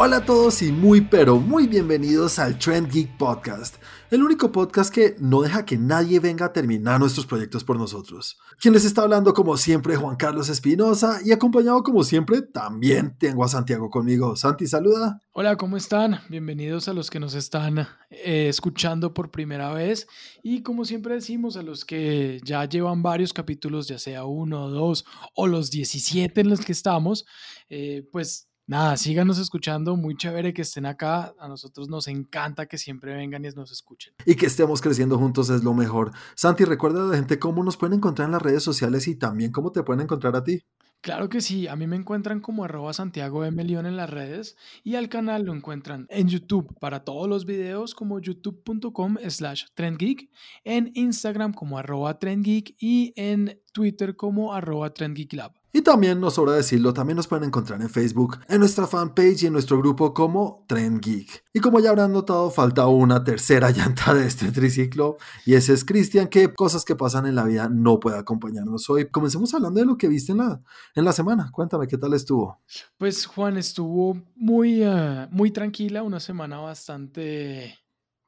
Hola a todos y muy pero muy bienvenidos al Trend Geek Podcast, el único podcast que no deja que nadie venga a terminar nuestros proyectos por nosotros. Quien les está hablando como siempre Juan Carlos Espinosa y acompañado como siempre también tengo a Santiago conmigo. Santi, saluda. Hola, ¿cómo están? Bienvenidos a los que nos están eh, escuchando por primera vez y como siempre decimos a los que ya llevan varios capítulos, ya sea uno, dos o los 17 en los que estamos, eh, pues nada, síganos escuchando, muy chévere que estén acá, a nosotros nos encanta que siempre vengan y nos escuchen. Y que estemos creciendo juntos es lo mejor. Santi, recuerda a la gente cómo nos pueden encontrar en las redes sociales y también cómo te pueden encontrar a ti. Claro que sí, a mí me encuentran como arroba Santiago M. León en las redes y al canal lo encuentran en YouTube para todos los videos como youtube.com slash trendgeek, en Instagram como arroba trendgeek y en Twitter como arroba trendgeeklab. Y también, nos sobra decirlo, también nos pueden encontrar en Facebook, en nuestra fanpage y en nuestro grupo como Trend Geek. Y como ya habrán notado, falta una tercera llanta de este triciclo y ese es Cristian, que cosas que pasan en la vida no puede acompañarnos hoy. Comencemos hablando de lo que viste en la, en la semana. Cuéntame, ¿qué tal estuvo? Pues Juan, estuvo muy, eh, muy tranquila, una semana bastante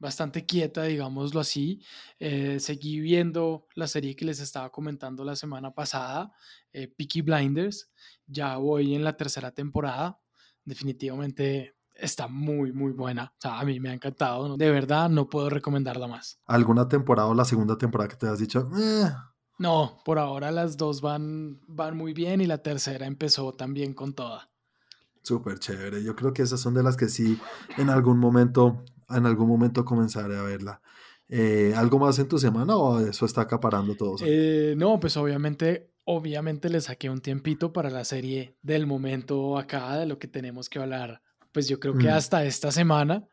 bastante quieta, digámoslo así. Eh, seguí viendo la serie que les estaba comentando la semana pasada, eh, Peaky Blinders. Ya voy en la tercera temporada. Definitivamente está muy, muy buena. O sea, a mí me ha encantado. De verdad, no puedo recomendarla más. ¿Alguna temporada o la segunda temporada que te has dicho? Eh"? No, por ahora las dos van, van muy bien y la tercera empezó también con toda. Súper chévere. Yo creo que esas son de las que sí en algún momento en algún momento comenzaré a verla. Eh, ¿Algo más en tu semana o eso está acaparando todo? Eh, no, pues obviamente, obviamente le saqué un tiempito para la serie del momento acá, de lo que tenemos que hablar, pues yo creo que mm. hasta esta semana,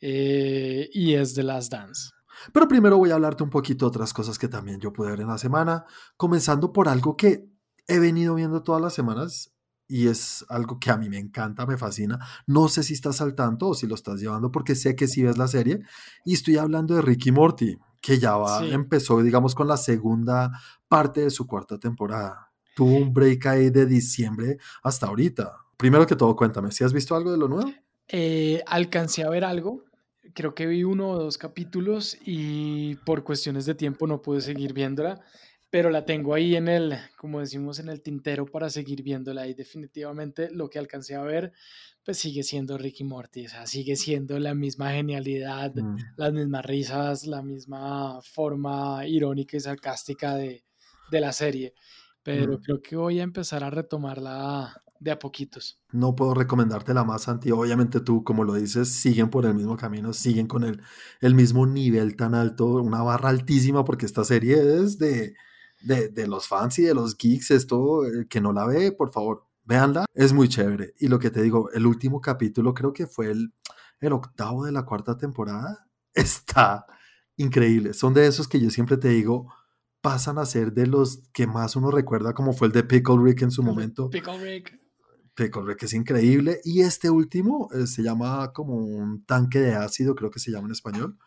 eh, y es de las Dance. Pero primero voy a hablarte un poquito de otras cosas que también yo pude ver en la semana, comenzando por algo que he venido viendo todas las semanas y es algo que a mí me encanta, me fascina. No sé si estás al tanto o si lo estás llevando porque sé que sí ves la serie y estoy hablando de Ricky Morty, que ya va, empezó, digamos, con la segunda parte de su cuarta temporada. Tuvo un break ahí de diciembre hasta ahorita. Primero que todo, cuéntame, ¿si has visto algo de lo nuevo? Eh, alcancé a ver algo. Creo que vi uno o dos capítulos y por cuestiones de tiempo no pude seguir viéndola pero la tengo ahí en el, como decimos, en el tintero para seguir viéndola y definitivamente lo que alcancé a ver, pues sigue siendo Ricky Morty, o sea, sigue siendo la misma genialidad, mm. las mismas risas, la misma forma irónica y sarcástica de, de la serie, pero mm. creo que voy a empezar a retomarla de a poquitos. No puedo recomendarte la más, Santi. Obviamente tú, como lo dices, siguen por el mismo camino, siguen con el, el mismo nivel tan alto, una barra altísima, porque esta serie es de de, los fans y de los geeks, esto, eh, que no la ve, por favor, véanla, es muy chévere. Y lo que te digo, el último capítulo creo que fue el, el octavo de la cuarta temporada, está increíble. Son de esos que yo siempre te digo, pasan a ser de los que más uno recuerda, como fue el de Pickle Rick en su momento. Pickle Rick. Pickle Rick es increíble. Y este último eh, se llama como un tanque de ácido, creo que se llama en español.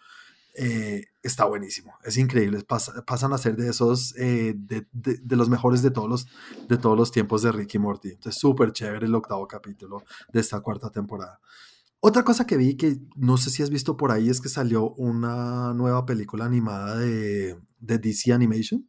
Eh, está buenísimo, es increíble, pasan a ser de esos, eh, de, los mejores de todos los, de todos los tiempos de Ricky Morty. Entonces, súper chévere el octavo capítulo de esta cuarta temporada. Otra cosa que vi que no sé si has visto por ahí es que salió una nueva película animada de, de DC Animation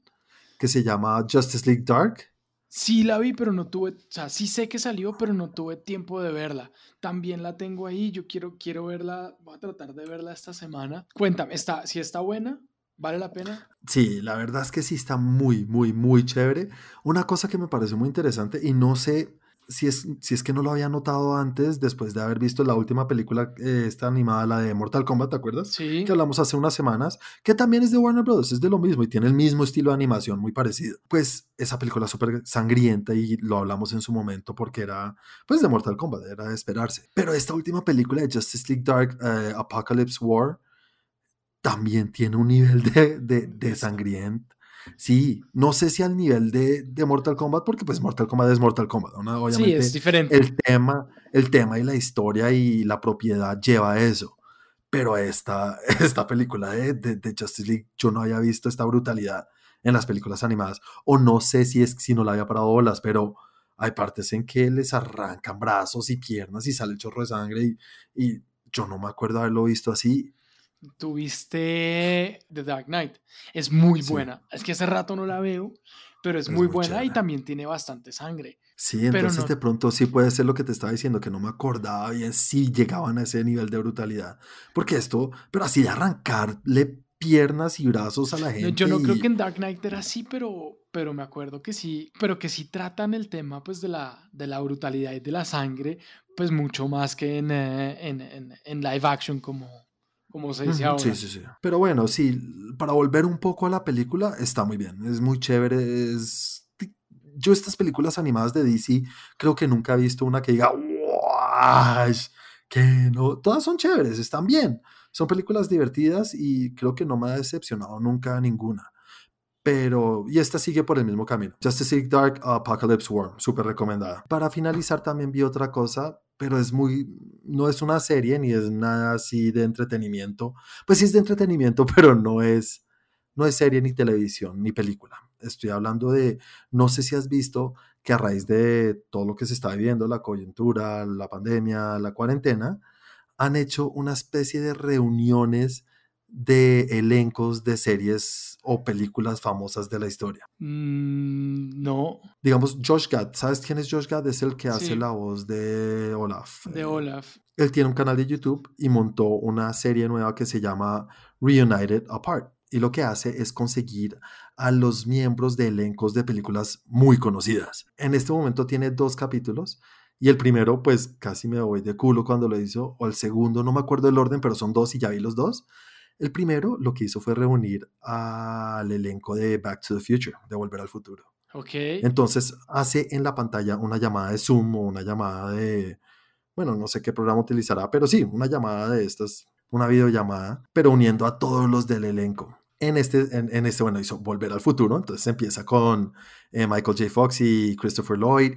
que se llama Justice League Dark Sí la vi, pero no tuve, o sea, sí sé que salió, pero no tuve tiempo de verla. También la tengo ahí, yo quiero, quiero verla, voy a tratar de verla esta semana. Cuéntame, ¿está, si está buena? ¿Vale la pena? Sí, la verdad es que sí está muy, muy, muy chévere. Una cosa que me pareció muy interesante y no sé si es, si es que no lo había notado antes, después de haber visto la última película, eh, esta animada, la de Mortal Kombat, ¿te acuerdas? Sí. Que hablamos hace unas semanas, que también es de Warner Bros., es de lo mismo y tiene el mismo estilo de animación, muy parecido. Pues esa película súper sangrienta y lo hablamos en su momento porque era, pues, de Mortal Kombat, era de esperarse. Pero esta última película de Justice League Dark, eh, Apocalypse War, también tiene un nivel de, de, de sangriento Sí, no sé si al nivel de, de, Mortal Kombat, porque pues Mortal Kombat es Mortal Kombat, ¿no? Obviamente, sí, es diferente. El tema, el tema y la historia y la propiedad lleva a eso. Pero esta, esta película de, de, Justice League, yo no había visto esta brutalidad en las películas animadas. O no sé si es si no la había parado bolas, pero hay partes en que les arrancan brazos y piernas y sale el chorro de sangre y, y yo no me acuerdo haberlo visto así. Tuviste The Dark Knight. Es muy buena. Es que hace rato no la veo, pero es, muy, buena y también tiene bastante sangre. Sí, entonces de pronto sí puede ser lo que te estaba diciendo, que no me acordaba bien si llegaban a ese nivel de brutalidad. Porque esto, pero así de arrancarle piernas y brazos a la gente. Yo no creo que en Dark Knight era así, pero, pero me acuerdo que sí, pero que sí tratan el tema pues de la, de la brutalidad y de la sangre, pues mucho más que en, eh, en, en, en live action como, como se dice ahora. Sí, sí, sí. Pero bueno, sí, para volver un poco a la película, está muy bien, es muy chévere, es... Yo estas películas animadas de DC creo que nunca he visto una que diga, ¡Wow! Que no, todas son chéveres, están bien. Son películas divertidas y creo que no me ha decepcionado nunca ninguna. Pero, y esta sigue por el mismo camino. Justice League Dark Apocalypse War, súper recomendada. Para finalizar también vi otra cosa, pero es muy, no es una serie ni es nada así de entretenimiento. Pues sí es de entretenimiento, pero no es, no es serie ni televisión ni película. Estoy hablando de, no sé si has visto que a raíz de todo lo que se está viviendo, la coyuntura, la pandemia, la cuarentena, han hecho una especie de reuniones de elencos de series o películas famosas de la historia. Mm, no. Digamos, Josh Gad. ¿Sabes quién es Josh Gad? Es el que hace la voz de Olaf. De Olaf. Él tiene un canal de YouTube y montó una serie nueva que se llama Reunited Apart. Y lo que hace es conseguir a los miembros de elencos de películas muy conocidas. En este momento tiene dos capítulos y el primero, pues casi me voy de culo cuando lo hizo, o el segundo, no me acuerdo el orden, pero son dos y ya vi los dos. El primero lo que hizo fue reunir al elenco de Back to the Future, de Volver al Futuro. Ok. Entonces hace en la pantalla una llamada de Zoom o una llamada de, bueno, no sé qué programa utilizará, pero sí, una llamada de estas, una videollamada, pero uniendo a todos los del elenco. En este, en, este bueno, hizo Volver al Futuro, entonces empieza con eh, Michael J. Fox y Christopher Lloyd,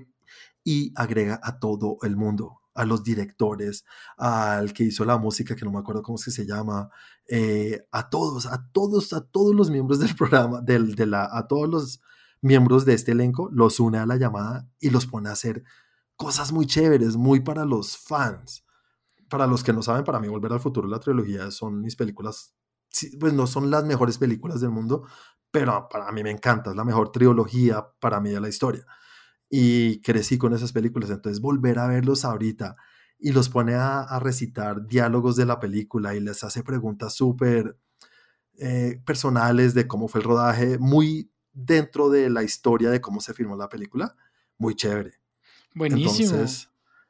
y agrega a todo el mundo, a los directores, al que hizo la música, que no me acuerdo cómo es que se llama, eh, a todos, a todos, a todos los miembros del programa, de la, a todos los miembros de este elenco, los une a la llamada y los pone a hacer cosas muy chéveres, muy para los fans. Para los que no saben, para mí Volver al Futuro, la trilogía, son mis películas, pues no son las mejores películas del mundo, pero para mí me encanta, es la mejor trilogía para mí de la historia y crecí con esas películas. Entonces volver a verlos ahorita y los pone a, recitar diálogos de la película y les hace preguntas súper eh, personales de cómo fue el rodaje, muy dentro de la historia de cómo se filmó la película, muy chévere. Buenísimo. Entonces,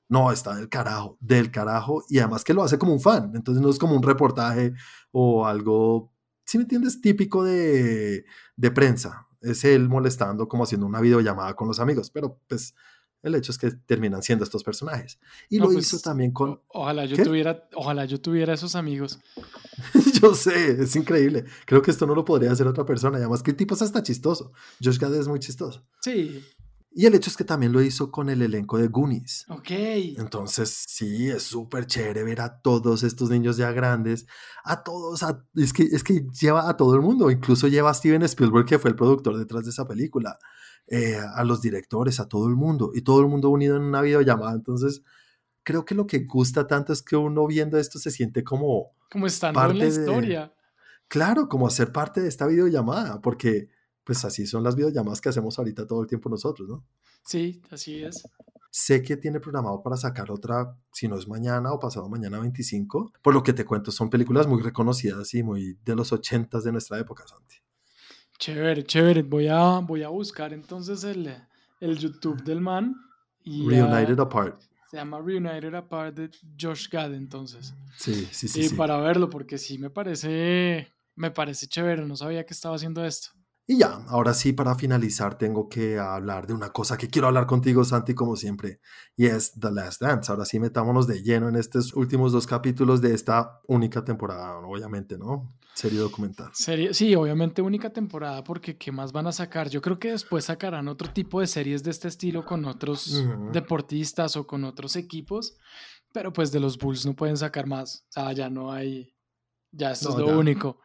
no, está del carajo, del carajo, y además que lo hace como un fan, entonces no es como un reportaje o algo, si me entiendes, típico de, de prensa, es él molestando como haciendo una videollamada con los amigos, pero pues el hecho es que terminan siendo estos personajes. Y lo hizo pues, también con... ojalá yo tuviera, ojalá yo tuviera esos amigos. yo sé, es increíble. Creo que esto no lo podría hacer otra persona. Y además que el tipo es hasta chistoso. Josh Gad es muy chistoso. Sí. Y el hecho es que también lo hizo con el elenco de Goonies. Ok. Entonces, sí, es súper chévere ver a todos estos niños ya grandes, a todos, es, que, es que lleva a todo el mundo, incluso lleva a Steven Spielberg, que fue el productor detrás de esa película, eh, a los directores, a todo el mundo, y todo el mundo unido en una videollamada. Entonces, creo que lo que gusta tanto es que uno viendo esto se siente como... Como estando en la historia. claro, como hacer parte de esta videollamada, porque pues así son las videollamadas que hacemos ahorita todo el tiempo nosotros, ¿no? Sí, así es. Sé que tiene programado para sacar otra, si no es mañana o pasado mañana 25. Por lo que te cuento, son películas muy reconocidas y muy de los 80 de nuestra época, Santi. Chévere, chévere. Voy a, voy a buscar entonces el, el YouTube del man. Y, Reunited Apart. Se llama Reunited Apart de Josh Gad, entonces. Sí, sí, sí. Y para verlo, porque sí me parece, me parece chévere. No sabía que estaba haciendo esto. Y ya, ahora sí, para finalizar, tengo que hablar de una cosa que quiero hablar contigo, Santi, como siempre, y es The Last Dance. Ahora sí, metámonos de lleno en estos últimos dos capítulos de esta única temporada, obviamente, ¿no? Serie documental. Serie, sí, obviamente única temporada, porque ¿qué más van a sacar? Yo creo que después sacarán otro tipo de series de este estilo con otros deportistas o con otros equipos, pero pues de los Bulls no pueden sacar más. O sea, ya no hay, ya esto es lo único.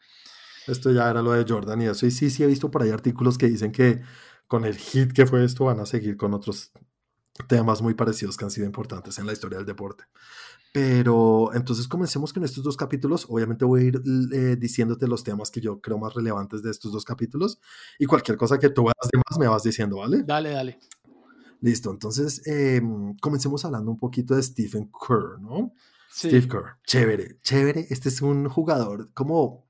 Esto ya era lo de Jordan y eso. Y sí, sí he visto por ahí artículos que dicen que con el hit que fue esto van a seguir con otros temas muy parecidos que han sido importantes en la historia del deporte. Pero entonces comencemos con estos dos capítulos. Obviamente voy a ir eh, diciéndote los temas que yo creo más relevantes de estos dos capítulos y cualquier cosa que tú veas de más me vas diciendo, ¿vale? Dale, dale. Listo, entonces em, comencemos hablando un poquito de Stephen Kerr, ¿no? Steve Kerr, chévere, chévere. Este es un jugador como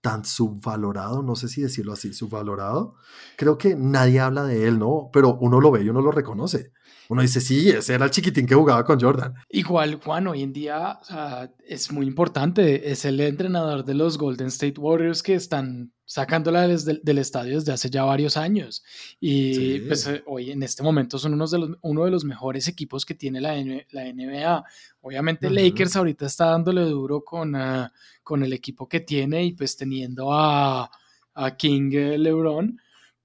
tan subvalorado, no sé si decirlo así, subvalorado. Creo que nadie habla de él, ¿no? Pero uno lo ve y uno lo reconoce uno dice, sí, ese era el chiquitín que jugaba con Jordan. Igual, Juan, hoy en día es muy importante. Es el entrenador de los Golden State Warriors que están sacándola desde, del estadio desde hace ya varios años. Y pues eh, hoy en este momento son unos de los, uno de los mejores equipos que tiene la, la NBA. Obviamente Lakers ahorita está dándole duro con, ah, con el equipo que tiene y pues teniendo a, a King eh, LeBron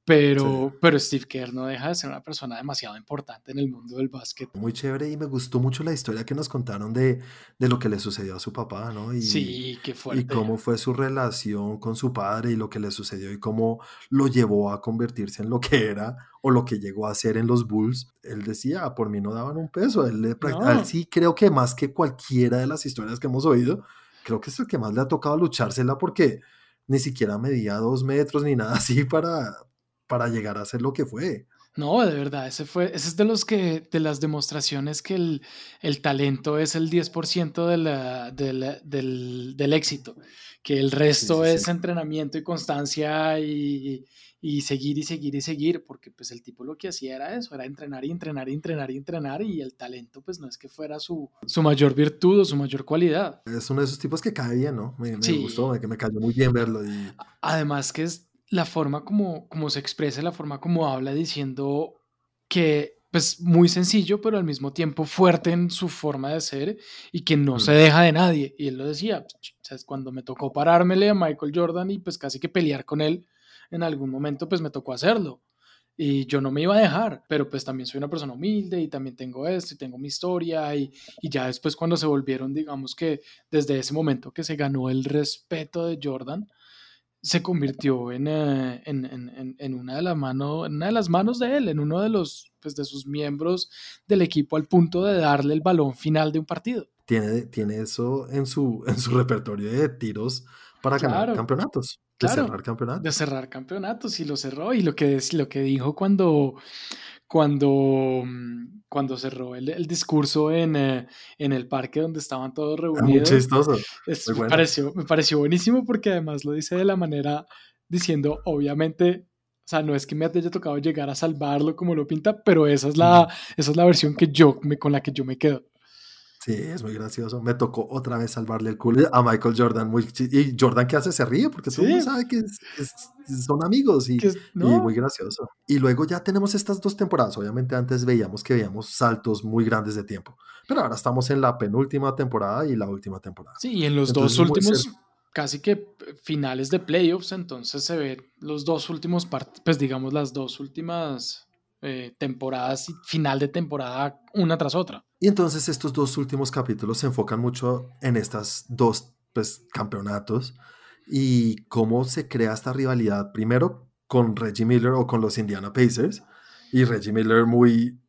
pero, pero Steve Kerr no deja de ser una persona demasiado importante en el mundo del básquet. Muy chévere y me gustó mucho la historia que nos contaron de, de lo que le sucedió a su papá, ¿no? Y, sí, qué fuerte. Y cómo fue su relación con su padre y lo que le sucedió y cómo lo llevó a convertirse en lo que era o lo que llegó a ser en los Bulls. Él decía, ah, por mí no daban un peso. Él, le, sí creo que más que cualquiera de las historias que hemos oído, creo que es el que más le ha tocado luchársela porque ni siquiera medía dos metros ni nada así para, para llegar a ser lo que fue. No, de verdad, ese fue, ese es de los que, de las demostraciones que el, el talento es el 10% de la, del, del, éxito, que el resto es entrenamiento y constancia y, y, seguir y seguir y seguir, porque pues el tipo lo que hacía era eso, era entrenar y entrenar y entrenar y entrenar y el talento pues no es que fuera su, su mayor virtud o su mayor cualidad. Es uno de esos tipos que cae bien, ¿no? Me, me gustó, me, me cayó muy bien verlo. Y... Además que es la forma como, como se expresa, la forma como habla, diciendo que, pues, muy sencillo, pero al mismo tiempo fuerte en su forma de ser y que no se deja de nadie. Y él lo decía, pues, cuando me tocó parármele a Michael Jordan y pues casi que pelear con él, en algún momento pues me tocó hacerlo. Y yo no me iba a dejar, pero pues también soy una persona humilde y también tengo esto y tengo mi historia y, y ya después cuando se volvieron, digamos que desde ese momento que se ganó el respeto de Jordan, se convirtió en, eh, en, en, en, una de las manos, en una de las manos de él, en uno de los pues, de sus miembros del equipo al punto de darle el balón final de un partido. Tiene, tiene eso en su, en su repertorio de tiros para ganar campeonatos. De cerrar campeonatos. De cerrar campeonatos y lo cerró. Y lo que, lo que dijo cuando, cuando, cuando cerró el, el discurso en, eh, en, el parque donde estaban todos reunidos. Muy chistoso. me, pareció, me pareció buenísimo porque además lo dice de la manera diciendo, obviamente, o sea, no es que me haya tocado llegar a salvarlo como lo pinta, pero esa es la, esa es la versión que yo, me, con la que yo me quedo. Sí, es muy gracioso. Me tocó otra vez salvarle el culo a Michael Jordan. Muy y Jordan, ¿qué hace? Se ríe porque todo el mundo sabe que son amigos y, muy gracioso. Y luego ya tenemos estas dos temporadas. Obviamente antes veíamos que veíamos saltos muy grandes de tiempo, pero ahora estamos en la penúltima temporada y la última temporada. Sí, y en los dos últimos, casi que finales de playoffs, entonces se ven los dos últimos, pues digamos las dos últimas eh, temporadas final de temporada una tras otra. Y entonces estos dos últimos capítulos se enfocan mucho en estas dos pues, campeonatos y cómo se crea esta rivalidad primero con Reggie Miller o con los Indiana Pacers y Reggie Miller muy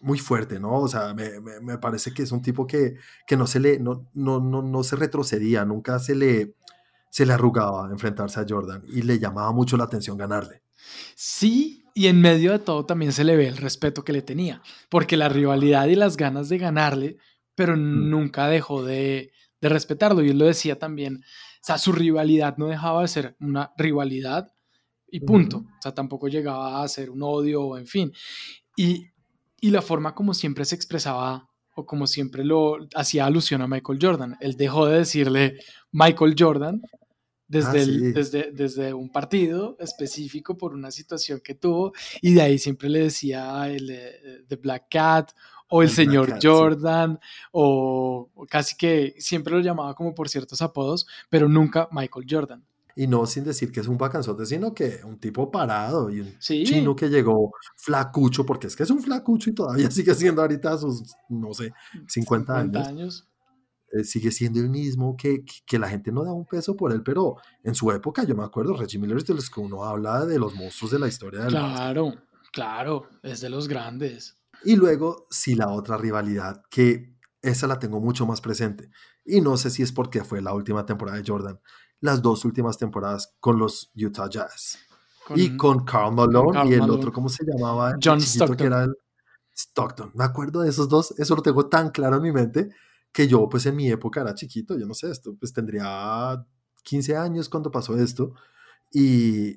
muy fuerte, ¿no? O sea, me, me, parece que es un tipo que, que no se le, no, no, no, no se retrocedía, nunca se le, se le arrugaba enfrentarse a Jordan y le llamaba mucho la atención ganarle. Sí, y en medio de todo también se le ve el respeto que le tenía, porque la rivalidad y las ganas de ganarle, pero mm. nunca dejó de, de respetarlo. Y él lo decía también, o sea, su rivalidad no dejaba de ser una rivalidad y punto. O sea, tampoco llegaba a ser un odio, en fin. Y, y la forma como siempre se expresaba o como siempre lo hacía alusión a Michael Jordan. Él dejó de decirle Michael Jordan desde, ah, desde, desde un partido específico por una situación que tuvo y de ahí siempre le decía el The Black Cat o el, señor Jordan o, casi que siempre lo llamaba como por ciertos apodos, pero nunca Michael Jordan. Y no sin decir que es un bacanzote, sino que un tipo parado y un chino que llegó flacucho, porque es que es un flacucho y todavía sigue siendo ahorita sus, no sé, 50, 50 años. eh, sigue siendo el mismo, que, que, la gente no da un peso por él, pero en su época, yo me acuerdo, Reggie Miller es de los que uno habla de los monstruos de la historia del Claro, claro, es de los grandes. Y luego, sí, la otra rivalidad, que esa la tengo mucho más presente. Y no sé si es porque fue la última temporada de Jordan, las dos últimas temporadas con los Utah Jazz. y con Carl Malone y el otro, ¿cómo se llamaba? John Stockton. Que era el Stockton. Me acuerdo de esos dos, eso lo tengo tan claro en mi mente que yo pues en mi época era chiquito, yo no sé, esto pues tendría 15 años cuando pasó esto y,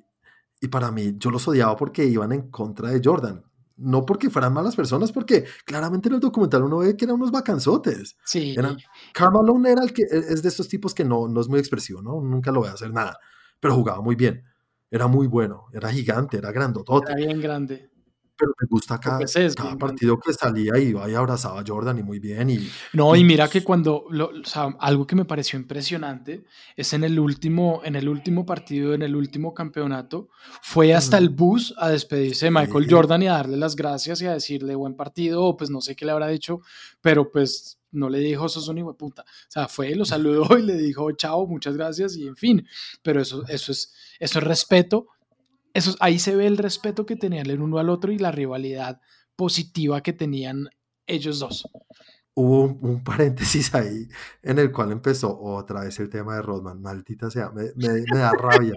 y para mí yo los odiaba porque iban en contra de Jordan. No porque fueran malas personas, porque claramente en el documental uno ve que eran unos vacanzotes. Sí. Eran, Malone era el que e, es de estos tipos que no, no es muy expresivo, ¿no? Nunca lo voy a hacer nada, pero jugaba muy bien. Era muy bueno, era gigante, era grandotote. Era bien grande pero me gusta cada, cada partido que salía y iba y abrazaba a Jordan y muy bien. Y, no, y, mira que cuando, o sea, algo que me pareció impresionante es en el último, en el último partido, en el último campeonato, fue hasta el bus a despedirse de Michael Jordan y a darle las gracias y a decirle buen partido, o pues no sé qué le habrá dicho, pero pues no le dijo sos un hijo de puta. O sea, fue, lo saludó y le dijo chao, muchas gracias y en fin. Pero eso, eso, es, eso es respeto eso, ahí se ve el respeto que tenían el uno al otro y la rivalidad positiva que tenían ellos dos. Hubo un, paréntesis ahí en el cual empezó otra vez el tema de Rodman. Maldita sea, me, da rabia.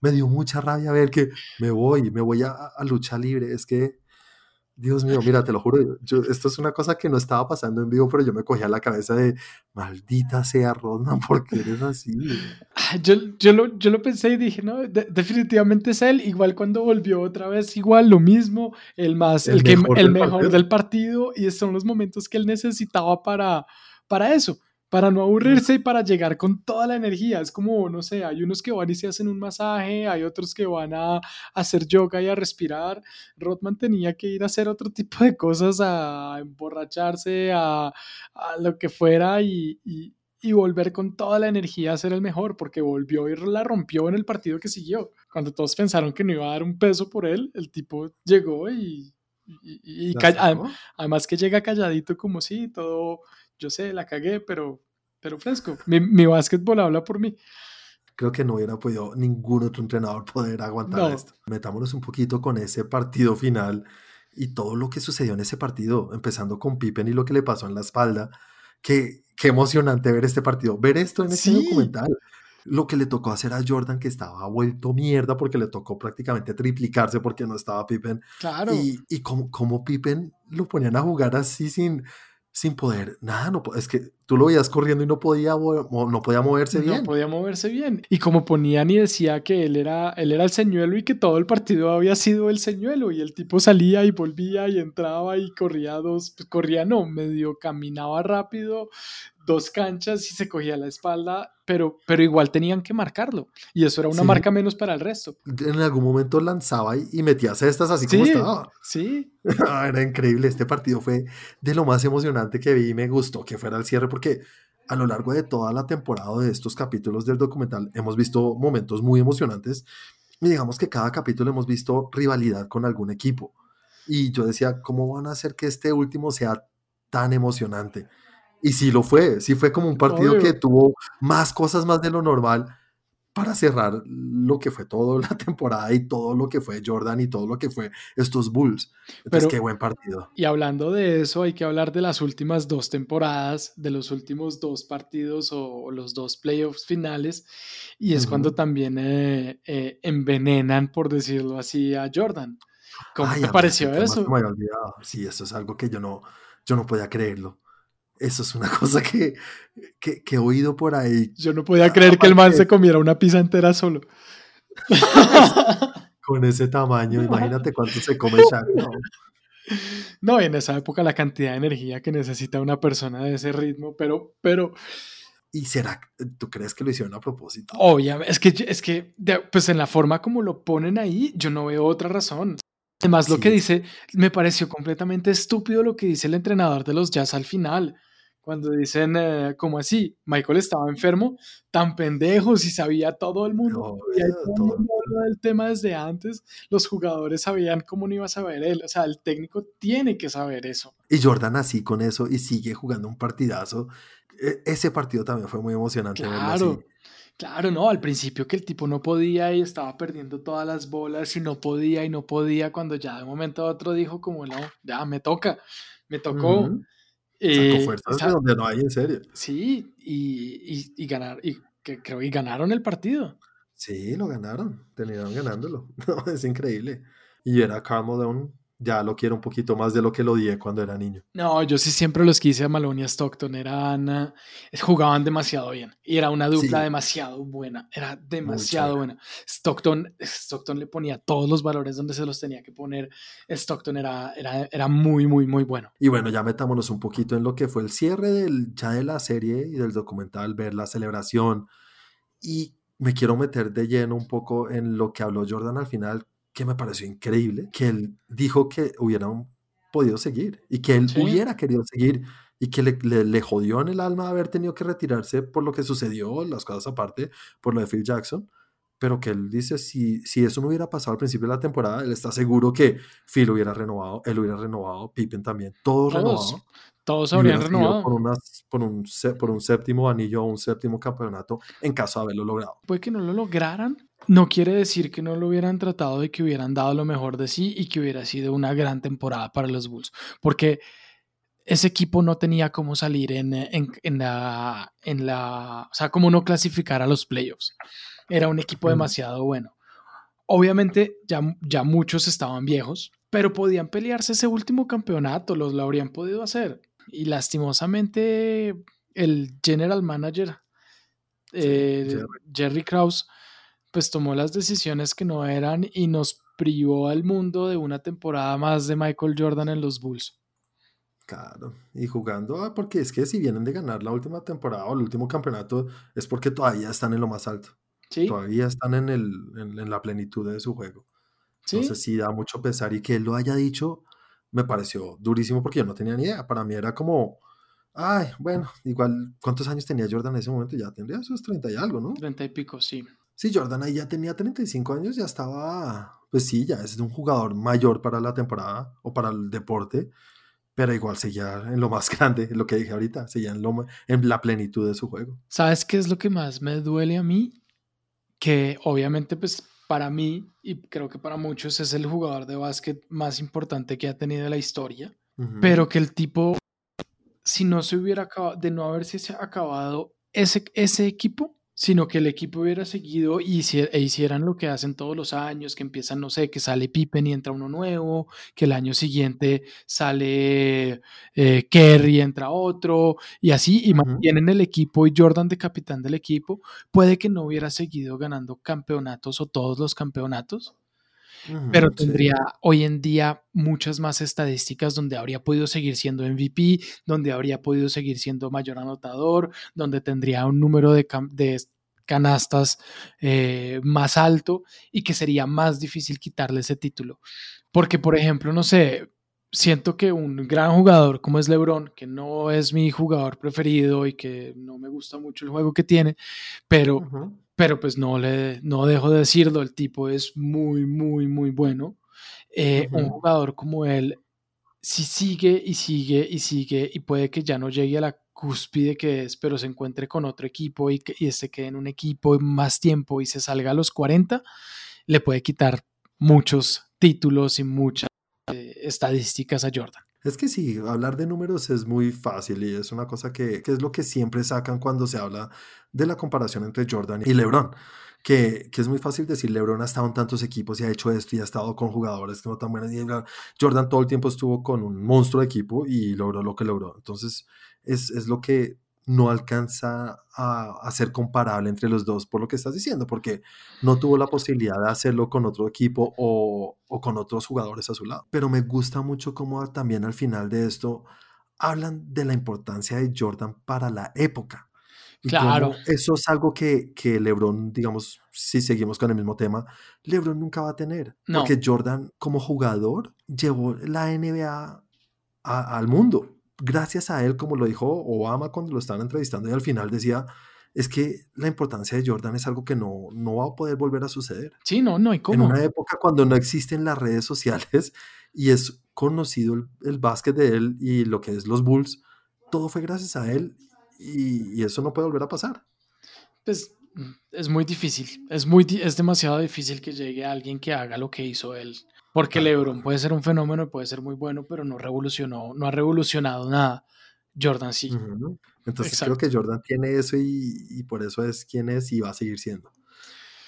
me dio mucha rabia ver que me voy, me voy a, a lucha libre. Es que Dios mío, mira, te lo juro, esto es una cosa que no estaba pasando en vivo, pero yo me cogía la cabeza de, maldita sea Rodman, ¿por qué eres así? Ah, yo, yo, lo, yo lo pensé y dije, no, definitivamente es él, igual cuando volvió otra vez, igual lo mismo, el más, el, que, el mejor del partido, y son los momentos que él necesitaba para, para eso, para no aburrirse y para llegar con toda la energía. Es como, no sé, hay unos que van y se hacen un masaje, hay otros que van a, hacer yoga y a respirar. Rodman tenía que ir a hacer otro tipo de cosas, a emborracharse, a, lo que fuera y, y, volver con toda la energía a ser el mejor, porque volvió y la rompió en el partido que siguió. Cuando todos pensaron que no iba a dar un peso por él, el tipo llegó y... y, además que llega calladito como si todo yo sé, la cagué, pero, pero fresco. Mi, mi básquetbol habla por mí. Creo que no hubiera podido ningún otro entrenador poder aguantar esto. Metámonos un poquito con ese partido final y todo lo que sucedió en ese partido, empezando con Pippen y lo que le pasó en la espalda. Qué, qué emocionante ver este partido, ver esto en este documental. Lo que le tocó hacer a Jordan, que estaba vuelto mierda porque le tocó prácticamente triplicarse porque no estaba Pippen. Claro. Y, y como, como Pippen lo ponían a jugar así sin sin poder, nada, no, es que tú lo veías corriendo y no podía, no podía moverse bien. No podía moverse bien. Y como ponían y decía que él era, él era el señuelo y que todo el partido había sido el señuelo y el tipo salía y volvía y entraba y corría dos, pues, corría no, medio caminaba rápido, dos canchas y se cogía la espalda, pero, pero igual tenían que marcarlo. Y eso era una marca menos para el resto. En algún momento lanzaba y, metía cestas así como estaba. Sí. Ah, era increíble. Este partido fue de lo más emocionante que vi y me gustó que fuera el cierre porque a lo largo de toda la temporada de estos capítulos del documental hemos visto momentos muy emocionantes y digamos que cada capítulo hemos visto rivalidad con algún equipo. Y yo decía, ¿cómo van a hacer que este último sea tan emocionante? Y sí lo fue, sí fue como un partido que tuvo más cosas más de lo normal para cerrar lo que fue toda la temporada y todo lo que fue Jordan y todo lo que fue estos Bulls. Entonces, qué buen partido. Y hablando de eso, hay que hablar de las últimas dos temporadas, de los últimos dos partidos o, los dos playoffs finales. Y es cuando también eh, eh, envenenan, por decirlo así, a Jordan. ¿Cómo te pareció eso? Sí, eso es algo que yo no, yo no podía creerlo. Eso es una cosa que, que, he oído por ahí. Yo no podía creer que el man se comiera una pizza entera solo. Con ese tamaño, imagínate cuánto se come Shaq. No. no, y en esa época la cantidad de energía que necesita una persona de ese ritmo, pero, pero. ¿Y será, tú crees que lo hicieron a propósito? Obviamente, es que, es que, pues en la forma como lo ponen ahí, yo no veo otra razón. Además, lo que dice, me pareció completamente estúpido lo que dice el entrenador de los Jazz al final cuando dicen, eh, como así, Michael estaba enfermo, tan pendejo, si sabía todo el mundo, y todo, el tema desde antes, los jugadores sabían cómo no iba a saber él, o sea, el técnico tiene que saber eso. Y Jordan así con eso y sigue jugando un partidazo. E, ese partido también fue muy emocionante. Claro. Claro, no, al principio que el tipo no podía y estaba perdiendo todas las bolas y no podía y no podía, cuando ya de un momento a otro dijo como, no, ya me toca, me tocó. Sacó Eh, fuerzas de donde no hay, en serio. sí, y, y, y ganar, y que creo y ganaron el partido. Sí, lo ganaron, terminaron ganándolo. No, es increíble. Y era Karl Malone, ya lo quiero un poquito más de lo que lo odié cuando era niño. No, yo sí siempre los quise a Malone y a Stockton, eran, ah, jugaban demasiado bien y era una dupla Sí. demasiado buena, era demasiado buena. Stockton, Stockton le ponía todos los valores donde se los tenía que poner. Stockton era, era, era muy, muy, muy bueno. Y bueno, ya metámonos un poquito en lo que fue el cierre del, ya de la serie y del documental, ver la celebración. Y me quiero meter de lleno un poco en lo que habló Jordan al final, que me pareció increíble, que él dijo que hubieran podido seguir y que él Sí. hubiera querido seguir y que le, le- le jodió en el alma haber tenido que retirarse por lo que sucedió, las cosas aparte, por lo de Phil Jackson. Pero que él dice, si, si eso no hubiera pasado al principio de la temporada, él está seguro que Phil hubiera renovado, él hubiera renovado, Pippen también, todos Todos, renovados todos habrían renovado. por, unas- por, un, por un séptimo anillo o un séptimo campeonato en caso de haberlo logrado. Puede que no lo lograran, no quiere decir que no lo hubieran tratado y que hubieran dado lo mejor de sí y que hubiera sido una gran temporada para los Bulls, porque ese equipo no tenía cómo salir en, en, en la, en la, o sea, cómo no clasificar a los playoffs. Era un equipo demasiado bueno. Obviamente ya, ya muchos estaban viejos, pero podían pelearse ese último campeonato, los lo habrían podido hacer. Y lastimosamente el general manager eh, Jerry. Jerry Krause pues tomó las decisiones que no eran y nos privó al mundo de una temporada más de Michael Jordan en los Bulls. Claro, y jugando, ah, porque es que si vienen de ganar la última temporada o el último campeonato, es porque todavía están en lo más alto, Sí, todavía están en, el, en, en la plenitud de su juego. sí, Entonces sí da mucho pesar y que él lo haya dicho me pareció durísimo porque yo no tenía ni idea. Para mí era como, ay, bueno, igual, ¿cuántos años tenía Jordan en ese momento? Ya tendría sus 30 y algo, ¿no? treinta y pico, sí. Sí, Jordan ahí ya tenía 35 años, ya estaba, pues sí, ya es un jugador mayor para la temporada o para el deporte, pero igual seguía en lo más grande, lo que dije ahorita, seguía en, lo, en la plenitud de su juego. ¿Sabes qué es lo que más me duele a mí? Que obviamente pues para mí y creo que para muchos es el jugador de básquet más importante que ha tenido la historia, pero que el tipo, si no se hubiera acabado, de no haberse acabado ese, ese equipo, sino que el equipo hubiera seguido y e hicieran lo que hacen todos los años, que empiezan, no sé, que sale Pippen y entra uno nuevo, que el año siguiente sale eh, Kerry, entra otro, y así, y mantienen el equipo y Jordan de capitán del equipo, puede que no hubiera seguido ganando campeonatos o todos los campeonatos, Pero sí. tendría hoy en día muchas más estadísticas donde habría podido seguir siendo MVP, donde habría podido seguir siendo mayor anotador, donde tendría un número de, canastas eh, más alto y que sería más difícil quitarle ese título. Porque, por ejemplo, no sé, siento que un gran jugador como es LeBron, que no es mi jugador preferido y que no me gusta mucho el juego que tiene, pero. Pero pues no le no dejo de decirlo, el tipo es muy, muy, muy bueno. Eh, Un jugador como él, si sigue y sigue y sigue y puede que ya no llegue a la cúspide que es, pero se encuentre con otro equipo y, que, y se quede en un equipo más tiempo y se salga a los 40, le puede quitar muchos títulos y muchas estadísticas a Jordan. Es que sí, hablar de números es muy fácil y es una cosa que, que es lo que siempre sacan cuando se habla de la comparación entre Jordan y LeBron. Que, que es muy fácil decir, LeBron ha estado en tantos equipos y ha hecho esto y ha estado con jugadores que no tan buenos. Jordan todo el tiempo estuvo con un monstruo de equipo y logró lo que logró. Entonces, es, es lo que no alcanza a, a, ser comparable entre los dos por lo que estás diciendo, porque no tuvo la posibilidad de hacerlo con otro equipo o, o con otros jugadores a su lado. Pero me gusta mucho cómo también al final de esto hablan de la importancia de Jordan para la época. Y claro. Eso es algo que, que, LeBron, digamos, si seguimos con el mismo tema, LeBron nunca va a tener. No. Porque Jordan, como jugador, llevó la NBA a, al mundo. Gracias a él, como lo dijo Obama cuando lo estaban entrevistando, y al final decía, es que la importancia de Jordan es algo que no, no va a poder volver a suceder. Sí, no, no hay cómo. En una época cuando no existen las redes sociales y es conocido el, el básquet de él y lo que es los Bulls, todo fue gracias a él y, y, eso no puede volver a pasar. Pues es muy difícil. Es, muy, es demasiado difícil que llegue alguien que haga lo que hizo él. Porque LeBron puede ser un fenómeno, puede ser muy bueno, pero no revolucionó, no ha revolucionado nada. Jordan sí. Entonces creo que Jordan tiene eso y, por eso es quien es y va a seguir siendo.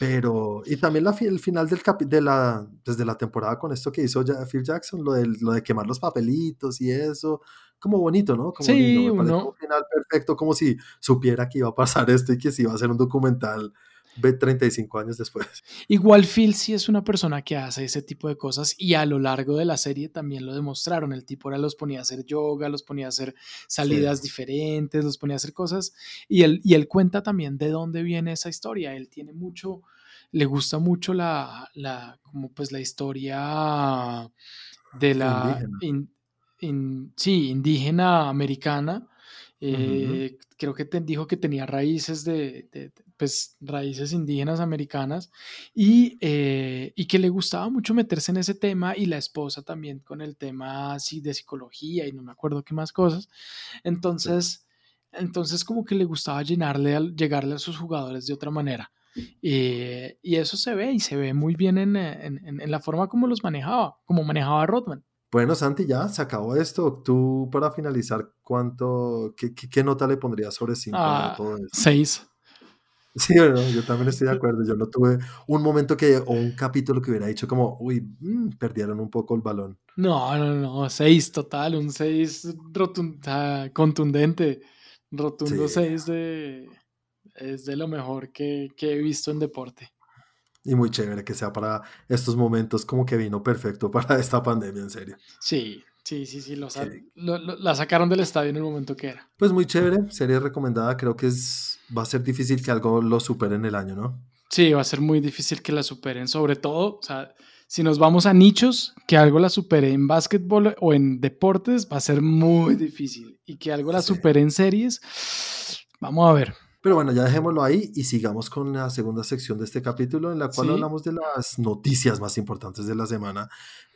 Pero, y también la, el final del de la, desde la temporada con esto que hizo Phil Jackson, lo de, lo de quemar los papelitos y eso, como bonito, ¿no? Como sí, un final perfecto, como si supiera que iba a pasar esto y que si iba a ser un documental ve 35 años después. Igual Phil sí es una persona que hace ese tipo de cosas y a lo largo de la serie también lo demostraron. El tipo ahora los ponía a hacer yoga, los ponía a hacer salidas diferentes, los ponía a hacer cosas y él, y él cuenta también de dónde viene esa historia. Él tiene mucho, le gusta mucho la, la como pues la historia de la, sí, indígena americana eh, creo que te dijo que tenía raíces de, pues, raíces indígenas americanas y, eh, y, que le gustaba mucho meterse en ese tema y la esposa también con el tema así de psicología y no me acuerdo qué más cosas. Entonces, entonces como que le gustaba llenarle, llegarle a sus jugadores de otra manera. Eh, y eso se ve y se ve muy bien en, en, en, la forma como los manejaba, como manejaba Rodman. Bueno, Santi, ya se acabó esto. Tú, para finalizar, ¿cuánto, qué, qué, nota le pondrías sobre 5 ah, todo esto? Seis. Sí, bueno, yo también estoy de acuerdo. Yo no tuve un momento que, o un capítulo que hubiera dicho como, uy, mm, perdieron un poco el balón. No, no, no, seis total, un seis contundente, rotundo seis de, es de lo mejor que, que he visto en deporte. Y muy chévere que sea para estos momentos como que vino perfecto para esta pandemia, en serio. Sí, sí, sí, sí, lo, la sacaron del estadio en el momento que era. Pues muy chévere, serie recomendada, creo que es, va a ser difícil que algo lo supere en el año, ¿no? Sí, va a ser muy difícil que la superen, sobre todo, o sea, si nos vamos a nichos, que algo la supere en básquetbol o en deportes va a ser muy difícil. Y que algo la supere en series, vamos a ver. Pero bueno, ya dejémoslo ahí y sigamos con la segunda sección de este capítulo en la cual hablamos de las noticias más importantes de la semana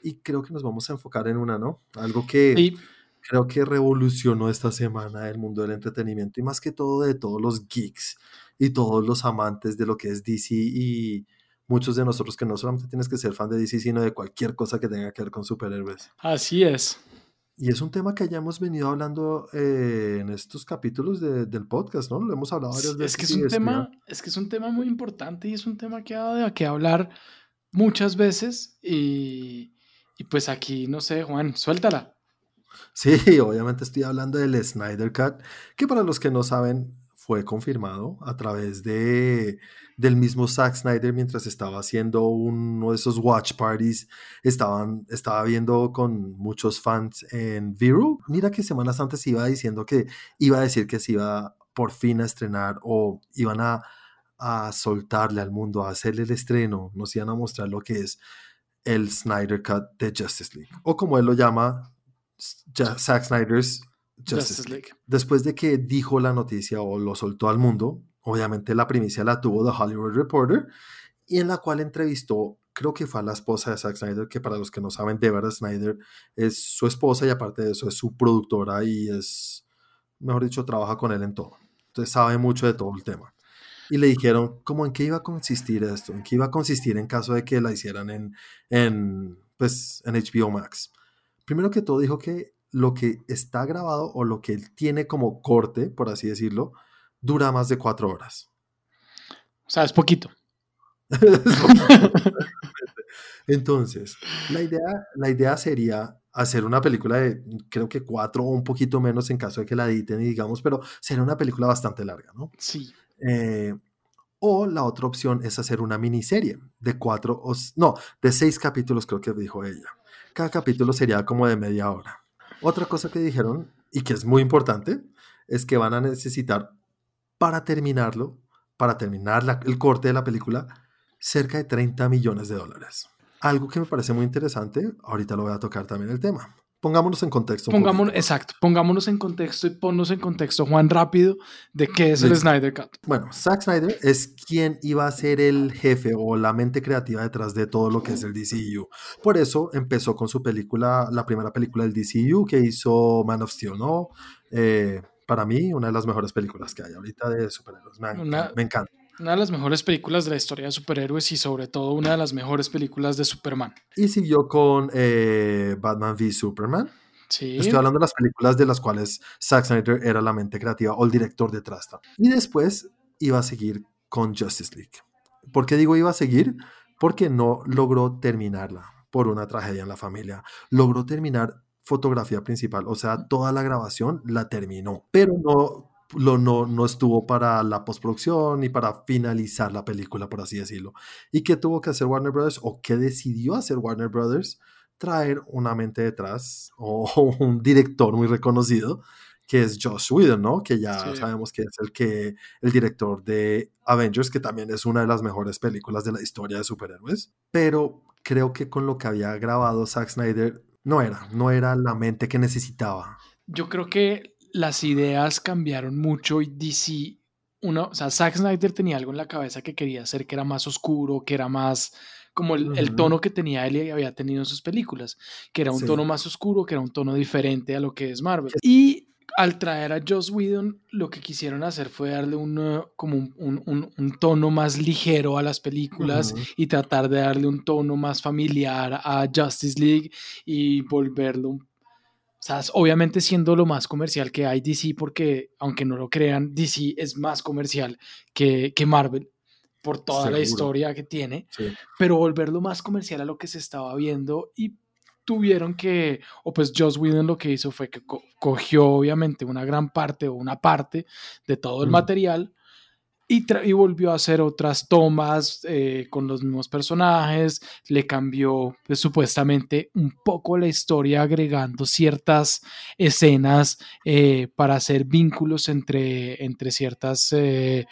y creo que nos vamos a enfocar en una, ¿no? Algo que creo que revolucionó esta semana el mundo del entretenimiento y más que todo de todos los geeks y todos los amantes de lo que es DC y muchos de nosotros que no solamente tienes que ser fan de DC, sino de cualquier cosa que tenga que ver con superhéroes. Así es. Y es un tema que ya hemos venido hablando eh, en estos capítulos del podcast, ¿no? Lo hemos hablado varias veces. Es que es, un tema, es que es un tema muy importante y es un tema que ha dado que hablar muchas veces. Y, y pues aquí, no sé, Juan, suéltala. Sí, obviamente estoy hablando del Snyder Cut, que para los que no saben, fue confirmado a través de, del mismo Zack Snyder mientras estaba haciendo uno de esos watch parties, estaban, estaba viendo con muchos fans en Viru. Mira que semanas antes iba diciendo que iba a decir que se iba por fin a estrenar o iban a, a soltarle al mundo, a hacerle el estreno, nos iban a mostrar lo que es el Snyder Cut de Justice League, o como él lo llama, Zack Snyder's Justice, League. Después de que dijo la noticia o lo soltó al mundo, obviamente la primicia la tuvo The Hollywood Reporter, y en la cual entrevistó, creo que fue a la esposa de Zack Snyder, que para los que no saben, Deborah Snyder es su esposa y aparte de eso es su productora y es, mejor dicho, trabaja con él en todo. Entonces sabe mucho de todo el tema. Y le dijeron, ¿cómo en qué iba a consistir esto? ¿En qué iba a consistir en caso de que la hicieran en, en, pues, en HBO Max? Primero que todo dijo que lo que está grabado o lo que él tiene como corte, por así decirlo, dura más de cuatro horas. O sea, es poquito. Entonces, la idea, la idea sería hacer una película de, creo que cuatro o un poquito menos en caso de que la editen, y digamos, pero sería una película bastante larga, ¿no? Sí. Eh, o la otra opción es hacer una miniserie de cuatro, o, no, de seis capítulos, creo que dijo ella. Cada capítulo sería como de media hora. Otra cosa que dijeron, y que es muy importante, es que van a necesitar para terminarlo, para terminar el corte de la película, cerca de 30 millones de dólares. Algo que me parece muy interesante, ahorita lo voy a tocar también el tema. Pongámonos en contexto. Pongámonos, exacto, pongámonos en contexto y ponnos en contexto, Juan, rápido, de qué es el Snyder Cut. Bueno, Zack Snyder es quien iba a ser el jefe o la mente creativa detrás de todo lo que es el DCU. Por eso empezó con su película, la primera película del DCU que hizo Man of Steel, ¿no? Eh, para mí, una de las mejores películas que hay ahorita de superhéroes. Me, me encanta. Una de las mejores películas de la historia de superhéroes y sobre todo una de las mejores películas de Superman. Y siguió con eh, Batman v Superman. Sí. Estoy hablando de las películas de las cuales Zack Snyder era la mente creativa o el director detrás. Y después iba a seguir con Justice League. ¿Por qué digo iba a seguir? Porque no logró terminarla por una tragedia en la familia. Logró terminar fotografía principal, o sea, toda la grabación la terminó, pero no lo, no, no estuvo para la postproducción ni para finalizar la película, por así decirlo. ¿Y qué tuvo que hacer Warner Brothers o qué decidió hacer Warner Brothers? Traer una mente detrás o un director muy reconocido que es Josh Whedon, ¿no? Que ya sabemos que es el que el director de Avengers, que también es una de las mejores películas de la historia de superhéroes. Pero creo que con lo que había grabado Zack Snyder no era, no era la mente que necesitaba. Yo creo que las ideas cambiaron mucho y DC, uno, o sea, Zack Snyder tenía algo en la cabeza que quería hacer que era más oscuro, que era más como el, tono que tenía él y había tenido en sus películas, que era un tono más oscuro, que era un tono diferente a lo que es Marvel. Y al traer a Joss Whedon, lo que quisieron hacer fue darle un, uh, como un, tono más ligero a las películas y tratar de darle un tono más familiar a Justice League y volverlo o sea, obviamente siendo lo más comercial que hay DC, porque aunque no lo crean, DC es más comercial que, que Marvel por toda la historia que tiene, pero volverlo más comercial a lo que se estaba viendo y tuvieron que, o pues Joss Whedon lo que hizo fue que cogió obviamente una gran parte o una parte de todo el material y, y, volvió a hacer otras tomas eh, con los mismos personajes, le cambió pues, supuestamente un poco la historia agregando ciertas escenas eh, para hacer vínculos entre, entre ciertas eh,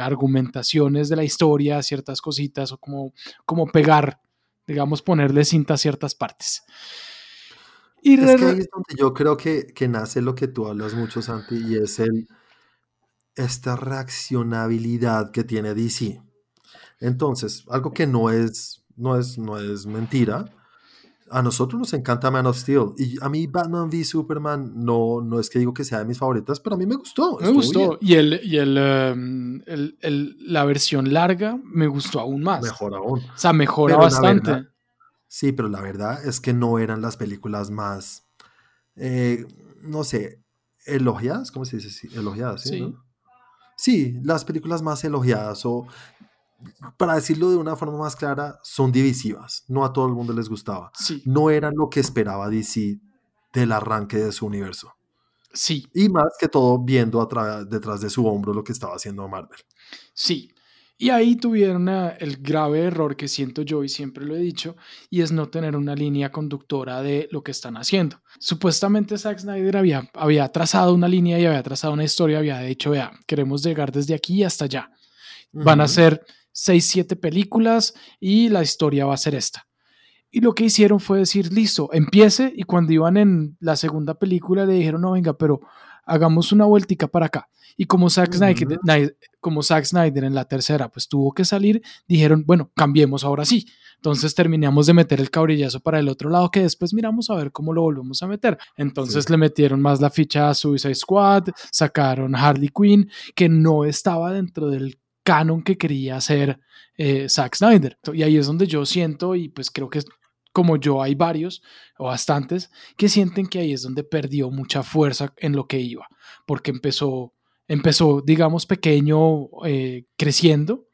argumentaciones de la historia, ciertas cositas o como, como pegar digamos, ponerle cinta a ciertas partes. Y es que ahí es donde yo creo que, que, nace lo que tú hablas mucho, Santi, y es el, esta reaccionabilidad que tiene DC. Entonces, algo que no es, no es, no es mentira, a nosotros nos encanta Man of Steel. Y a mí Batman v Superman no, no es que digo que sea de mis favoritas, pero a mí me gustó. Me gustó. Y, el, y el, el, la versión larga me gustó aún más. Mejor aún. O sea, mejora bastante. sí, pero la verdad es que no eran las películas más, eh, no sé, elogiadas, ¿cómo se dice? Elogiadas, sí. Sí, las películas más elogiadas o para decirlo de una forma más clara, son divisivas. No a todo el mundo les gustaba. No era lo que esperaba DC del arranque de su universo. Sí. Y más que todo viendo detrás de su hombro lo que estaba haciendo Marvel. Sí. Y ahí tuvieron el grave error que siento yo y siempre lo he dicho, y es no tener una línea conductora de lo que están haciendo. Supuestamente Zack Snyder había, había trazado una línea y había trazado una historia, había dicho, vea, queremos llegar desde aquí hasta allá. Van a ser seis, siete películas y la historia va a ser esta. Y lo que hicieron fue decir, listo, empiece y cuando iban en la segunda película le dijeron, no, venga, pero hagamos una vueltica para acá. Y como Zack, Snyder, como Zack Snyder en la tercera pues tuvo que salir, dijeron, bueno, cambiemos ahora sí. Entonces terminamos de meter el cabrillazo para el otro lado que después miramos a ver cómo lo volvemos a meter. Entonces le metieron más la ficha a Suicide Squad, sacaron Harley Quinn, que no estaba dentro del canon que quería hacer eh, Zack Snyder. Y ahí es donde yo siento, y pues creo que como yo hay varios o bastantes que sienten que ahí es donde perdió mucha fuerza en lo que iba, porque empezó, empezó digamos, pequeño, eh, creciendo,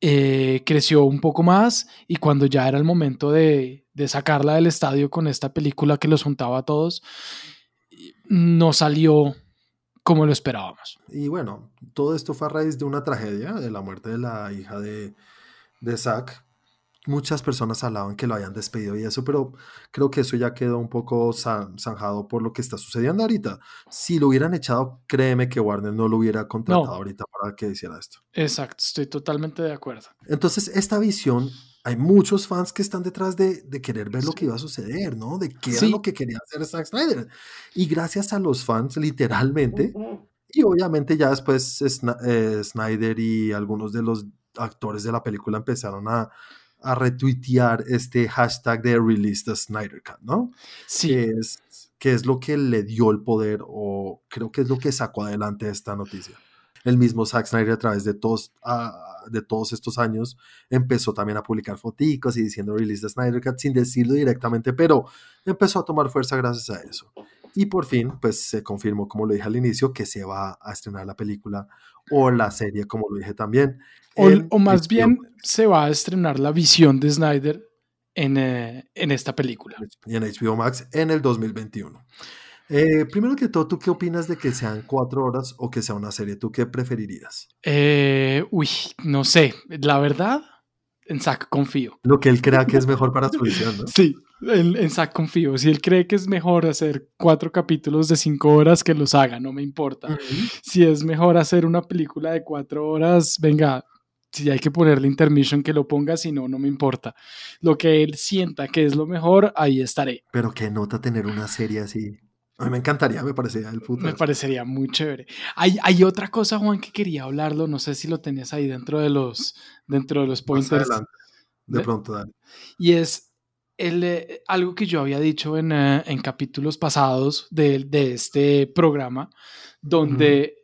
eh, creció un poco más y cuando ya era el momento de, de sacarla del estadio con esta película que los juntaba a todos, no salió como lo esperábamos. Y bueno, todo esto fue a raíz de una tragedia, de la muerte de la hija de, de Zack. Muchas personas hablaban que lo habían despedido y eso, pero creo que eso ya quedó un poco zanjado por lo que está sucediendo ahorita. Si lo hubieran echado, créeme que Warner no lo hubiera contratado ahorita para que hiciera esto. Exacto, estoy totalmente de acuerdo. Entonces, esta visión hay muchos fans que están detrás de, de querer ver lo que iba a suceder, ¿no? De qué era lo que quería hacer Zack Snyder. Y gracias a los fans, literalmente, y obviamente ya después eh, Snyder y algunos de los actores de la película empezaron a, a retuitear este hashtag de Release the Snyder Cut, ¿no? Sí. Que es, que es lo que le dio el poder o creo que es lo que sacó adelante esta noticia. El mismo Zack Snyder a través de todos, ah, de todos estos años empezó también a publicar foticos y diciendo release de Snyder Cut sin decirlo directamente, pero empezó a tomar fuerza gracias a eso. Y por fin, pues se confirmó, como lo dije al inicio, que se va a estrenar la película o la serie, como lo dije también. O, más bien se va a estrenar la visión de Snyder en, eh, en esta película. Y en HBO Max en el 2021. Eh, primero que todo, ¿tú qué opinas de que sean cuatro horas o que sea una serie? ¿Tú qué preferirías? Eh, uy, no sé. La verdad, en Zack confío. Lo que él crea que es mejor para su visión, ¿no? Sí, en, en Zack confío. Si él cree que es mejor hacer cuatro capítulos de cinco horas, que los haga, no me importa. Si es mejor hacer una película de cuatro horas, venga, si hay que ponerle intermission, que lo ponga, si no, no me importa. Lo que él sienta que es lo mejor, ahí estaré. Pero qué nota tener una serie así. A mí me encantaría, me parecería el futuro. Me parecería muy chévere. Hay, hay otra cosa, Juan, que quería hablarlo. No sé si lo tenías ahí dentro de los, dentro de los pointers. De pronto, dale. Y es el, eh, algo que yo había dicho en, eh, en capítulos pasados de, de, este programa, donde,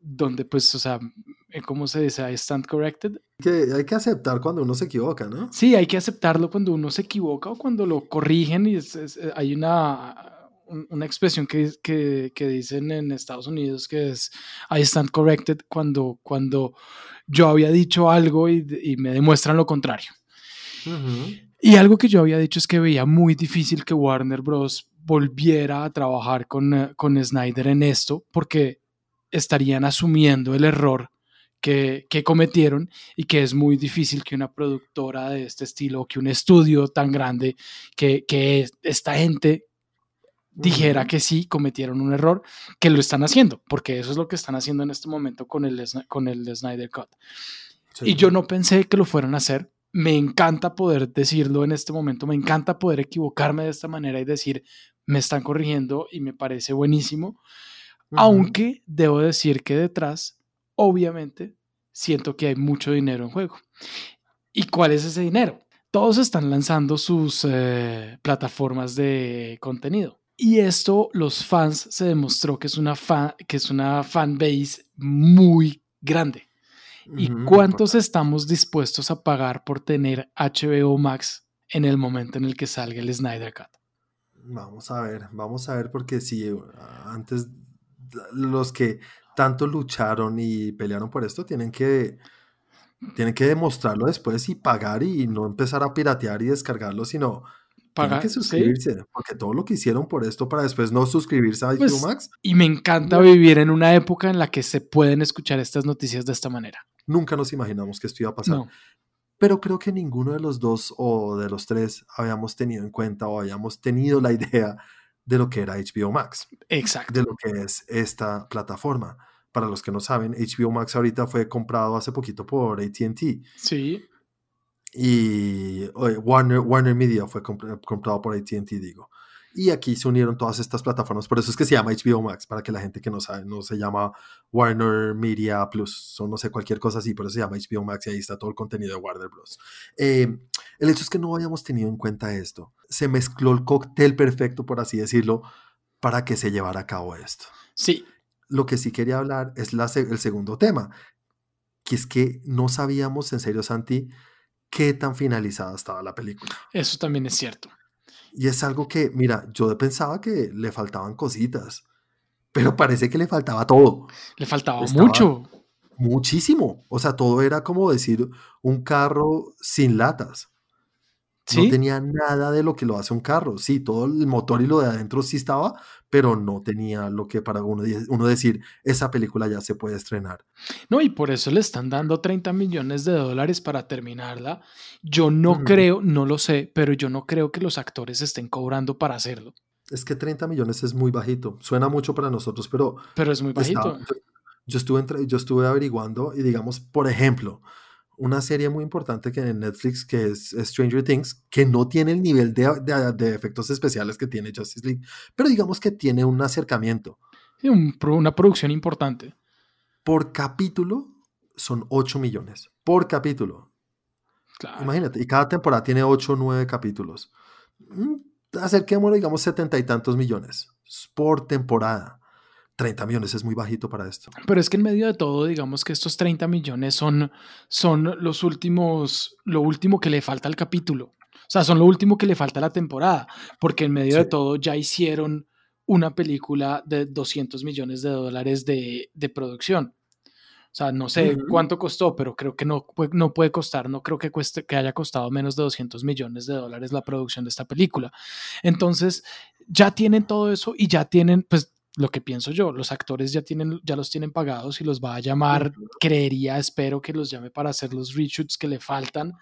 donde pues, o sea, eh, ¿cómo se dice? I stand corrected. Que hay que aceptar cuando uno se equivoca, ¿no? Sí, hay que aceptarlo cuando uno se equivoca o cuando lo corrigen y eh, hay una, una expresión que, que, que, dicen en Estados Unidos que es I stand corrected cuando, cuando yo había dicho algo y, y me demuestran lo contrario. Y algo que yo había dicho es que veía muy difícil que Warner Bros. volviera a trabajar con, eh, con Snyder en esto porque estarían asumiendo el error que, cometieron y que es muy difícil que una productora de este estilo, que un estudio tan grande, que, que esta gente dijera que sí, cometieron un error, que lo están haciendo, porque eso es lo que están haciendo en este momento con el, con el Snyder Cut. Y yo no pensé que lo fueran a hacer. Me encanta poder decirlo en este momento, me encanta poder equivocarme de esta manera y decir, me están corrigiendo y me parece buenísimo. Aunque debo decir que detrás obviamente siento que hay mucho dinero en juego. ¿Y cuál es ese dinero? Todos están lanzando sus eh, plataformas de contenido. Y esto, los fans, se demostró que es una, fan, que es una fan base muy grande. ¿Y cuántos estamos dispuestos a pagar por tener HBO Max en el momento en el que salga el Snyder Cut? Vamos a ver, vamos a ver, porque si antes los que tanto lucharon y pelearon por esto, tienen que, tienen que demostrarlo después y pagar y no empezar a piratear y descargarlo, sino pagar, que suscribirse, porque todo lo que hicieron por esto para después no suscribirse a pues, Max. Y me encanta vivir en una época en la que se pueden escuchar estas noticias de esta manera. Nunca nos imaginamos que esto iba a pasar. Pero creo que ninguno de los dos o de los tres habíamos tenido en cuenta o habíamos tenido la idea de lo que era HBO Max. Exacto. De lo que es esta plataforma. Para los que no saben, HBO Max ahorita fue comprado hace poquito por ATT. Sí. Y Warner, Warner Media fue comprado por ATT, digo. Y aquí se unieron todas estas plataformas, por eso es que se llama HBO Max, para que la gente que no sabe, no se llama Warner Media Plus, o no sé, cualquier cosa así, por eso se llama HBO Max y ahí está todo el contenido de Warner Bros. Eh, el hecho es que no hayamos tenido en cuenta esto. Se mezcló el cóctel perfecto, por así decirlo, para que se llevara a cabo esto. Sí. Lo que sí quería hablar es la, el segundo tema, que es que no sabíamos, en serio, Santi, qué tan finalizada estaba la película. Eso también es cierto. Y es algo que, mira, yo pensaba que le faltaban cositas, pero parece que le faltaba todo. Le faltaba mucho. Muchísimo. O sea, todo era como decir un carro sin latas. No tenía nada de lo que lo hace un carro. Sí, todo el motor y lo de adentro sí estaba, pero no tenía lo que para uno, uno decir, esa película ya se puede estrenar. No, y por eso le están dando 30 millones de dólares para terminarla. Yo no creo, no lo sé, pero yo no creo que los actores estén cobrando para hacerlo. Es que 30 millones es muy bajito. Suena mucho para nosotros, pero... Pero es muy bajito. yo, estuve yo estuve averiguando y digamos, por ejemplo, una serie muy importante que en Netflix, que es Stranger Things, que no tiene el nivel de, de, efectos especiales que tiene Justice League, pero digamos que tiene un acercamiento. Sí, una producción importante. Por capítulo son 8 millones. Por capítulo. Imagínate, y cada temporada tiene 8 o 9 capítulos. Mm, acerquémoslo, digamos, setenta y tantos millones por temporada. 30 millones es muy bajito para esto. Pero es que en medio de todo, digamos que estos 30 millones son, son los últimos, lo último que le falta al capítulo. O sea, son lo último que le falta a la temporada, porque en medio de todo ya hicieron una película de 200 millones de dólares de, de producción. O sea, no sé cuánto costó, pero creo que no, no puede costar, no creo que, cueste, que haya costado menos de 200 millones de dólares la producción de esta película. Entonces, ya tienen todo eso y ya tienen, pues, lo que pienso yo, los actores ya, tienen, ya los tienen pagados y los va a llamar, creería, espero que los llame para hacer los reshoots que le faltan,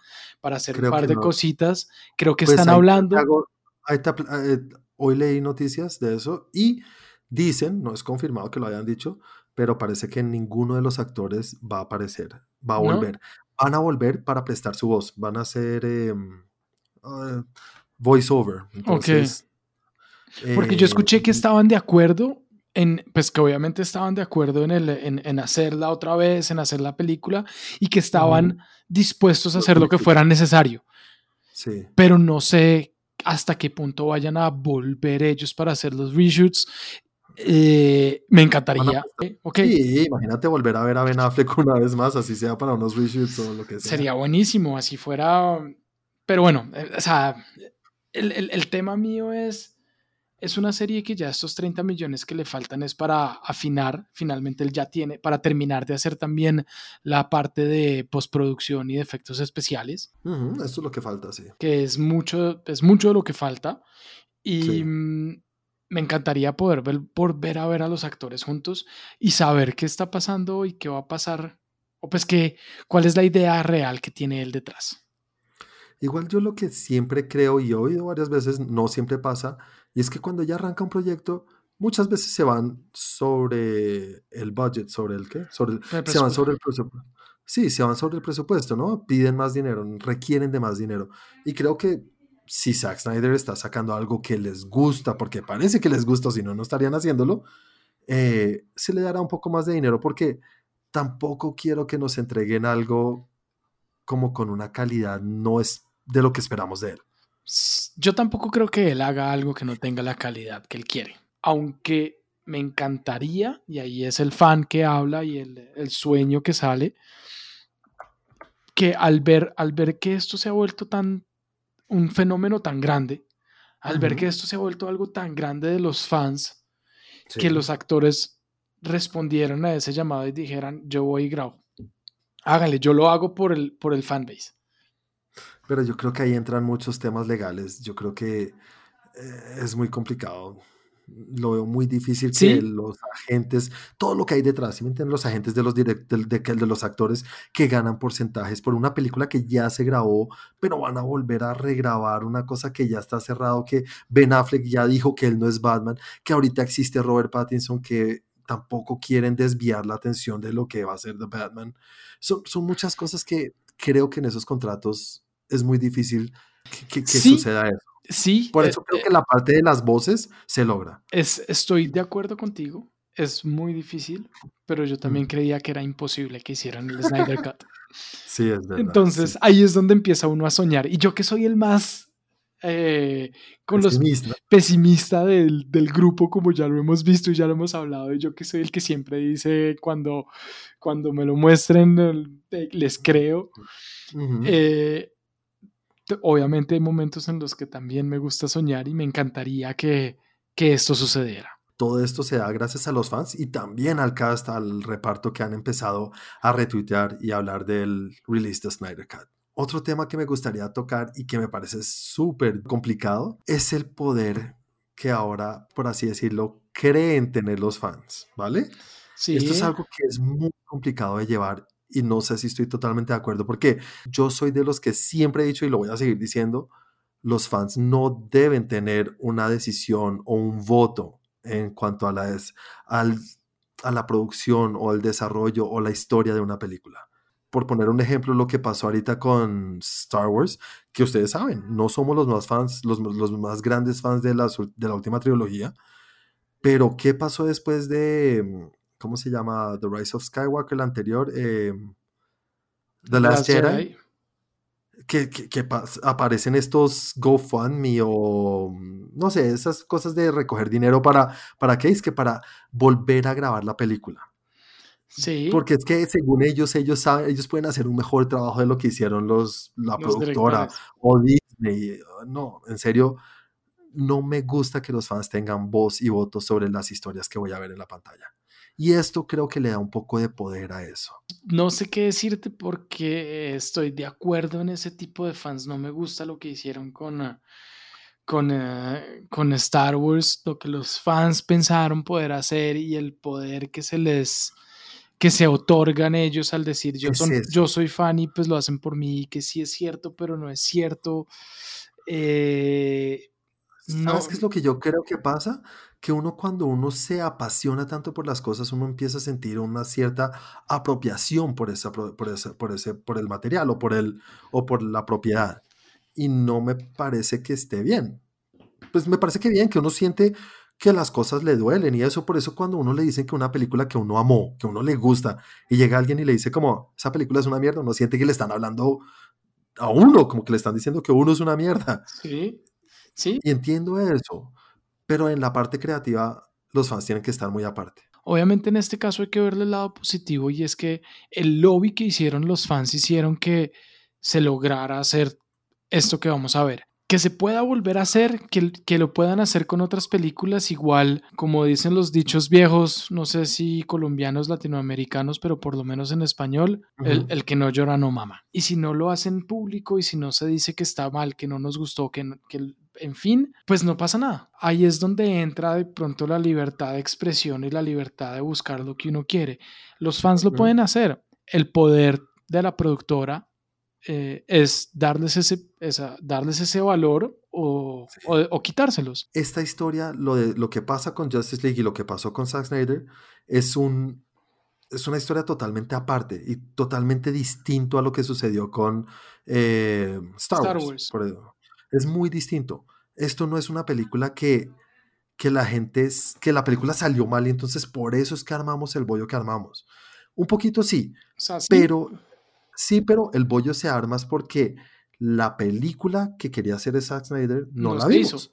para hacer un par de cositas. Creo que pues están hablando. Eh, hoy leí noticias de eso y dicen, no es confirmado que lo hayan dicho, pero parece que ninguno de los actores va a aparecer, va a volver. Van a volver para prestar su voz, van a hacer eh, voice over. Entonces, Porque yo escuché que eh, estaban de acuerdo en, pues que obviamente estaban de acuerdo en, el, en, hacerla otra vez, en hacer la película y que estaban dispuestos a hacer lo que fuera necesario. Sí. Pero no sé hasta qué punto vayan a volver ellos para hacer los reshoots eh, me encantaría. Eh, sí, imagínate volver a ver a Ben Affleck una vez más, así sea para unos reshoots o lo que sea. Sería buenísimo, así fuera. Pero bueno, eh, o sea, el, el, el, tema mío es, es una serie que ya estos 30 millones que le faltan es para afinar, finalmente él ya tiene, para terminar de hacer también la parte de postproducción y de efectos especiales. eso es lo que falta, sí. Que es mucho, es mucho de lo que falta. Y, mm, me encantaría poder ver, por ver a ver a los actores juntos y saber qué está pasando y qué va a pasar, o pues que, cuál es la idea real que tiene él detrás. Igual yo lo que siempre creo y he oído varias veces, no siempre pasa, y es que cuando ya arranca un proyecto, muchas veces se van sobre el budget, sobre el qué, sobre se van sobre el presupuesto. Sí, se van sobre el presupuesto, ¿no? Piden más dinero, requieren de más dinero. Y creo que si Zack Snyder está sacando algo que les gusta, porque parece que les gusta, si no, no estarían haciéndolo, eh, se le dará un poco más de dinero, porque tampoco quiero que nos entreguen algo como con una calidad no es de lo que esperamos de él. Yo tampoco creo que él haga algo que no tenga la calidad que él quiere, aunque me encantaría, y ahí es el fan que habla y el, el sueño que sale, que al ver, al ver que esto se ha vuelto tan un fenómeno tan grande, al ver que esto se ha vuelto algo tan grande de los fans, que los actores respondieron a ese llamado y dijeran, yo voy y grabo. Hágale, yo lo hago por el, por el fanbase. Pero yo creo que ahí entran muchos temas legales. Yo creo que eh, es muy complicado lo veo muy difícil que los agentes, todo lo que hay detrás, ¿sí Los agentes de los, de, de, los actores que ganan porcentajes por una película que ya se grabó, pero van a volver a regrabar una cosa que ya está cerrado, que Ben Affleck ya dijo que él no es Batman, que ahorita existe Robert Pattinson, que tampoco quieren desviar la atención de lo que va a ser The Batman. Son, son muchas cosas que creo que en esos contratos es muy difícil que, que suceda eso. Sí. Por eh, eso creo que eh, la parte de las voces se logra. Es, estoy de acuerdo contigo. Es muy difícil, pero yo también creía que era imposible que hicieran el Snyder Cut. Sí, es verdad. Entonces ahí es donde empieza uno a soñar. Y yo que soy el más eh, con pesimista. los pesimista del, del, grupo, como ya lo hemos visto y ya lo hemos hablado, y yo que soy el que siempre dice cuando, cuando me lo muestren, les creo obviamente hay momentos en los que también me gusta soñar y me encantaría que, que esto sucediera. Todo esto se da gracias a los fans y también al cast, al reparto que han empezado a retuitear y hablar del release de Snyder Cut. Otro tema que me gustaría tocar y que me parece súper complicado es el poder que ahora, por así decirlo, creen tener los fans, ¿vale? Sí. Esto es algo que es muy complicado de llevar y no sé si estoy totalmente de acuerdo porque yo soy de los que siempre he dicho y lo voy a seguir diciendo, los fans no deben tener una decisión o un voto en cuanto a la, al, a la producción o al desarrollo o la historia de una película. Por poner un ejemplo, lo que pasó ahorita con Star Wars, que ustedes saben, no somos los más fans, los, los más grandes fans de la, de la última trilogía, pero ¿qué pasó después de ¿cómo se llama? The Rise of Skywalker, el anterior, eh, The Last, Jedi. que, que, aparecen estos GoFundMe o no sé, esas cosas de recoger dinero para, ¿para qué? Es que para volver a grabar la película. Sí. Porque es que según ellos, ellos saben, ellos pueden hacer un mejor trabajo de lo que hicieron los, la productora o Disney. No, en serio, no me gusta que los fans tengan voz y voto sobre las historias que voy a ver en la pantalla. Y esto creo que le da un poco de poder a eso. No sé qué decirte porque estoy de acuerdo en ese tipo de fans. No me gusta lo que hicieron con, ah, con, eh, con Star Wars, lo que los fans pensaron poder hacer y el poder que se les que se otorgan ellos al decir yo, yo soy fan y pues lo hacen por mí, que sí es cierto, pero no es cierto. Eh, ¿Sabes qué es lo que yo creo que pasa? Que uno cuando uno se apasiona tanto por las cosas, uno empieza a sentir una cierta apropiación por, esa, por, ese, por, ese, por el material o por, el, o por la propiedad. Y no me parece que esté bien. Pues me parece que bien, que uno siente que las cosas le duelen y eso por eso cuando uno le dice que una película que uno amó, que uno le gusta y llega alguien y le dice como esa película es una mierda, uno siente que le están hablando a uno, como que le están diciendo que uno es una mierda. Sí. Sí. Y entiendo eso, pero en la parte creativa los fans tienen que estar muy aparte. Obviamente en este caso hay que verle el lado positivo y es que el lobby que hicieron los fans hicieron que se lograra hacer esto que vamos a ver que se pueda volver a hacer, que, que, lo puedan hacer con otras películas igual, como dicen los dichos viejos, no sé si colombianos, latinoamericanos, pero por lo menos en español, el, el, que no llora no mama. Y si no lo hacen público y si no se dice que está mal, que no nos gustó, que, que en fin, pues no pasa nada. Ahí es donde entra de pronto la libertad de expresión y la libertad de buscar lo que uno quiere. Los fans lo pueden hacer. El poder de la productora eh, es darles ese, esa, darles ese valor o, o, quitárselos. Esta historia, lo, de, lo que pasa con Justice League y lo que pasó con Zack Snyder, es, un, es una historia totalmente aparte y totalmente distinto a lo que sucedió con eh, Star, Wars. Es muy distinto. Esto no es una película que, que la gente es, que la película salió mal y entonces por eso es que armamos el bollo que armamos. Un poquito sí, pero Sí, pero el bollo se arma porque la película que quería hacer Zack Snyder no la vimos.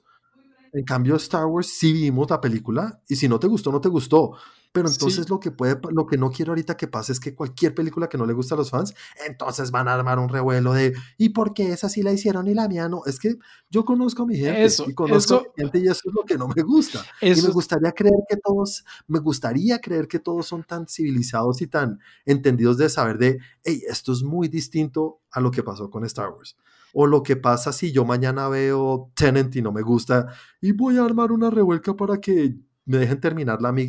En cambio, Star Wars sí vimos la película y si no te gustó, no te gustó. Pero entonces lo que puede, lo que no quiero ahorita que pase es que cualquier película que no le gusta a los fans, entonces van a armar un revuelo de ¿y por qué esa sí la hicieron y la mía no? Es que yo conozco a mi gente y conozco a mi gente y eso es lo que no me gusta. y me gustaría creer que todos, me gustaría creer que todos son tan civilizados y tan entendidos de saber de, hey, esto es muy distinto a lo que pasó con Star Wars o lo que pasa si yo mañana veo Tenant y no me gusta y voy a armar una revuelca para que me dejen terminarla, me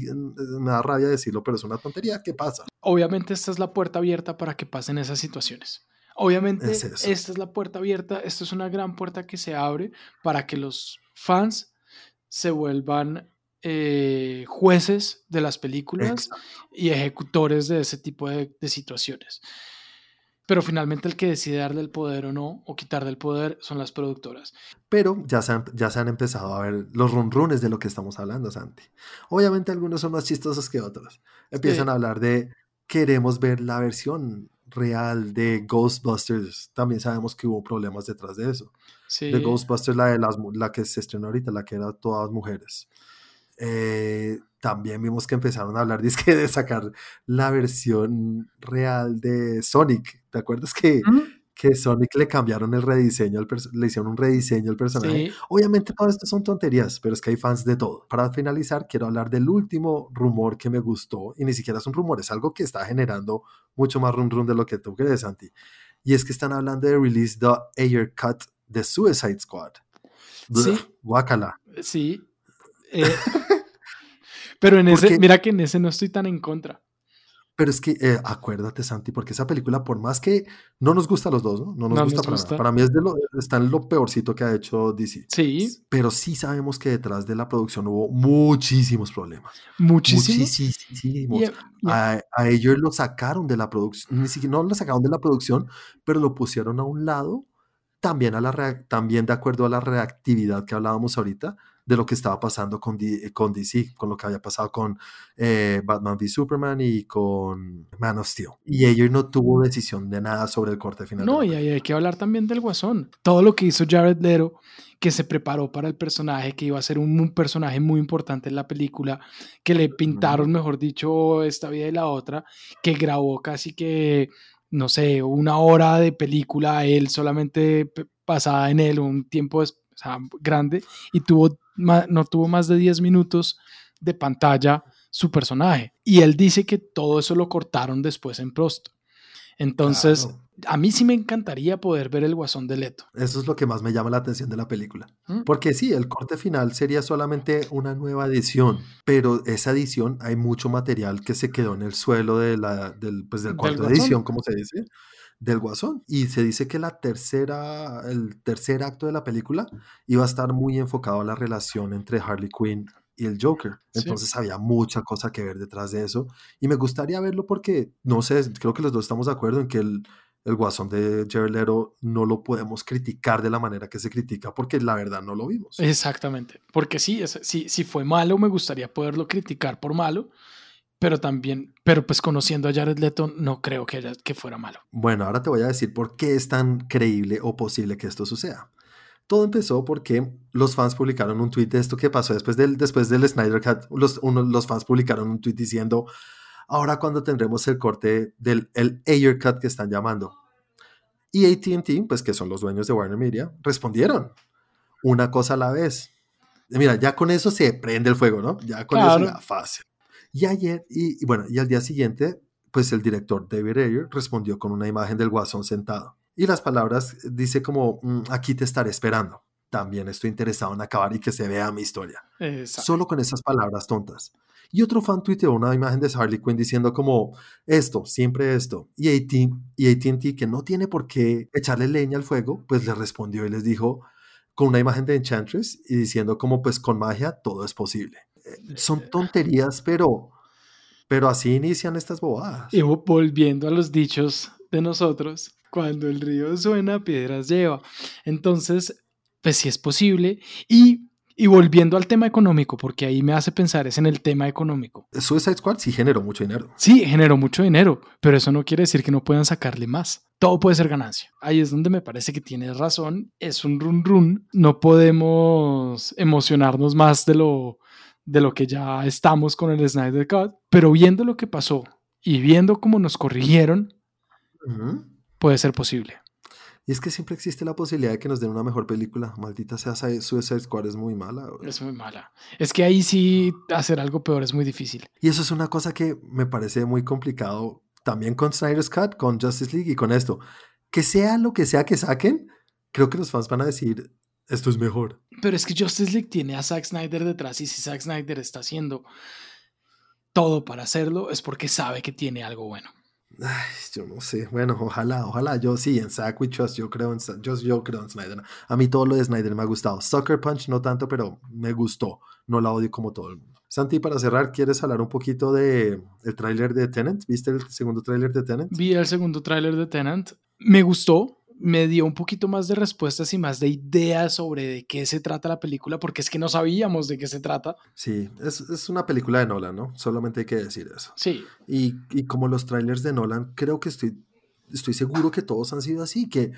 da rabia decirlo, pero es una tontería, ¿qué pasa? Obviamente esta es la puerta abierta para que pasen esas situaciones. Obviamente esta es la puerta abierta, esta es una gran puerta que se abre para que los fans se vuelvan eh, jueces de las películas y ejecutores de ese tipo de, de situaciones. Pero finalmente el que decide darle el poder o no, o quitar del poder, son las productoras. Pero ya se han, ya se han empezado a ver los runrunes de lo que estamos hablando, Santi. Obviamente algunos son más chistosos que otros. Empiezan a hablar de queremos ver la versión real de Ghostbusters. También sabemos que hubo problemas detrás de eso. De Ghostbusters, la, de las, la que se estrenó ahorita, la que era todas mujeres. Eh, también vimos que empezaron a hablar de sacar la versión real de Sonic. ¿Te acuerdas que, que Sonic le cambiaron el rediseño, al le hicieron un rediseño al personaje? Obviamente todo esto son tonterías, pero es que hay fans de todo. Para finalizar, quiero hablar del último rumor que me gustó, y ni siquiera es un rumor, es algo que está generando mucho más rum rum de lo que tú crees, Santi. Y es que están hablando de release the Air Cut de Suicide Squad. Sí. Guácala. Sí. Eh, pero en ese, mira que en ese no estoy tan en contra. Pero es que eh, acuérdate, Santi, porque esa película, por más que no nos gusta a los dos, ¿no? No nos gusta, para, para, mí es de lo, está en lo peorcito que ha hecho DC. Sí. Pero sí sabemos que detrás de la producción hubo muchísimos problemas. Muchísimos. Muchísimos. A, a, ellos lo sacaron de la producción, ni siquiera no lo sacaron de la producción, pero lo pusieron a un lado también, a la también de acuerdo a la reactividad que hablábamos ahorita, de lo que estaba pasando con, con DC, con lo que había pasado con eh, Batman v Superman y con Man of Steel. Y ellos no tuvo decisión de nada sobre el corte final. No, y hay que hablar también del Guasón. Todo lo que hizo Jared Leto, que se preparó para el personaje, que iba a ser un, personaje muy importante en la película, que le pintaron, mejor dicho, esta vida y la otra, que grabó casi que no sé, una hora de película, él solamente pasada en él, un tiempo grande, y tuvo no tuvo más de 10 minutos de pantalla su personaje. Y él dice que todo eso lo cortaron después en Prost. Entonces, a mí sí me encantaría poder ver el guasón de Leto. Eso es lo que más me llama la atención de la película. ¿Mm? Porque sí, el corte final sería solamente una nueva edición, pero esa edición hay mucho material que se quedó en el suelo de la, del, pues, del cuarto edición, como se dice del Guasón. Y se dice que la tercera, el tercer acto de la película iba a estar muy enfocado a la relación entre Harley Quinn y el Joker. Entonces había mucha cosa que ver detrás de eso. Y me gustaría verlo porque, no sé, creo que los dos estamos de acuerdo en que el, el guasón de Jared Leto no lo podemos criticar de la manera que se critica porque la verdad no lo vimos. Exactamente. Porque sí, si, si fue malo, me gustaría poderlo criticar por malo pero también, pero pues conociendo a Jared Leto, no creo que, que fuera malo. Bueno, ahora te voy a decir por qué es tan creíble o posible que esto suceda. Todo empezó porque los fans publicaron un tweet de esto que pasó después del, después del Snyder Cut. Los, uno, los fans publicaron un tweet diciendo, ahora cuando tendremos el corte del el Ayer Cut que están llamando. Y ATT, pues que son los dueños de Warner Media, respondieron una cosa a la vez. Mira, ya con eso se prende el fuego, ¿no? Ya con eso ya fácil. Y ayer, y, bueno, y al día siguiente, pues el director David Ayer respondió con una imagen del guasón sentado. Y las palabras dice como, mm, aquí te estaré esperando. También estoy interesado en acabar y que se vea mi historia. Solo con esas palabras tontas. Y otro fan tuiteó una imagen de Harley Quinn diciendo como esto, siempre esto. Y AT&T, que no tiene por qué echarle leña al fuego, pues le respondió y les dijo con una imagen de Enchantress y diciendo como pues con magia todo es posible son tonterías, pero, pero así inician estas bobadas. Y volviendo a los dichos de nosotros, cuando el río suena, piedras lleva. Entonces, pues sí es posible. Y, y volviendo al tema económico, porque ahí me hace pensar es en el tema económico. Suicide Squad sí generó mucho dinero. Sí, generó mucho dinero, pero eso no quiere decir que no puedan sacarle más. Todo puede ser ganancia. Ahí es donde me parece que tienes razón. Es un run run. No podemos emocionarnos más de lo, de lo que ya estamos con el Snyder Cut, pero viendo lo que pasó y viendo cómo nos corrigieron, puede ser posible. Y es que siempre existe la posibilidad de que nos den una mejor película. Maldita sea, Suicide Squad es muy mala. Es muy mala. Es que ahí sí hacer algo peor es muy difícil. Y eso es una cosa que me parece muy complicado también con Snyder's Cut, con Justice League y con esto. Que sea lo que sea que saquen, creo que los fans van a decir, esto es mejor. Pero es que Justice League tiene a Zack Snyder detrás y si Zack Snyder está haciendo todo para hacerlo es porque sabe que tiene algo bueno. Ay, yo no sé. Bueno, ojalá, ojalá. Yo sí, en Zack We Trust, yo creo en, yo, yo creo en Snyder. A mí todo lo de Snyder me ha gustado. Sucker Punch no tanto, pero me gustó. No la odio como todo el mundo. Santi, para cerrar, ¿quieres hablar un poquito de el tráiler de Tenant? ¿Viste el segundo tráiler de Tenant? Vi el segundo tráiler de Tenant. Me gustó me dio un poquito más de respuestas y más de ideas sobre de qué se trata la película, porque es que no sabíamos de qué se trata. Sí, es, es una película de Nolan, ¿no? Solamente hay que decir eso. Sí. Y, y, como los trailers de Nolan, creo que estoy, estoy seguro que todos han sido así, que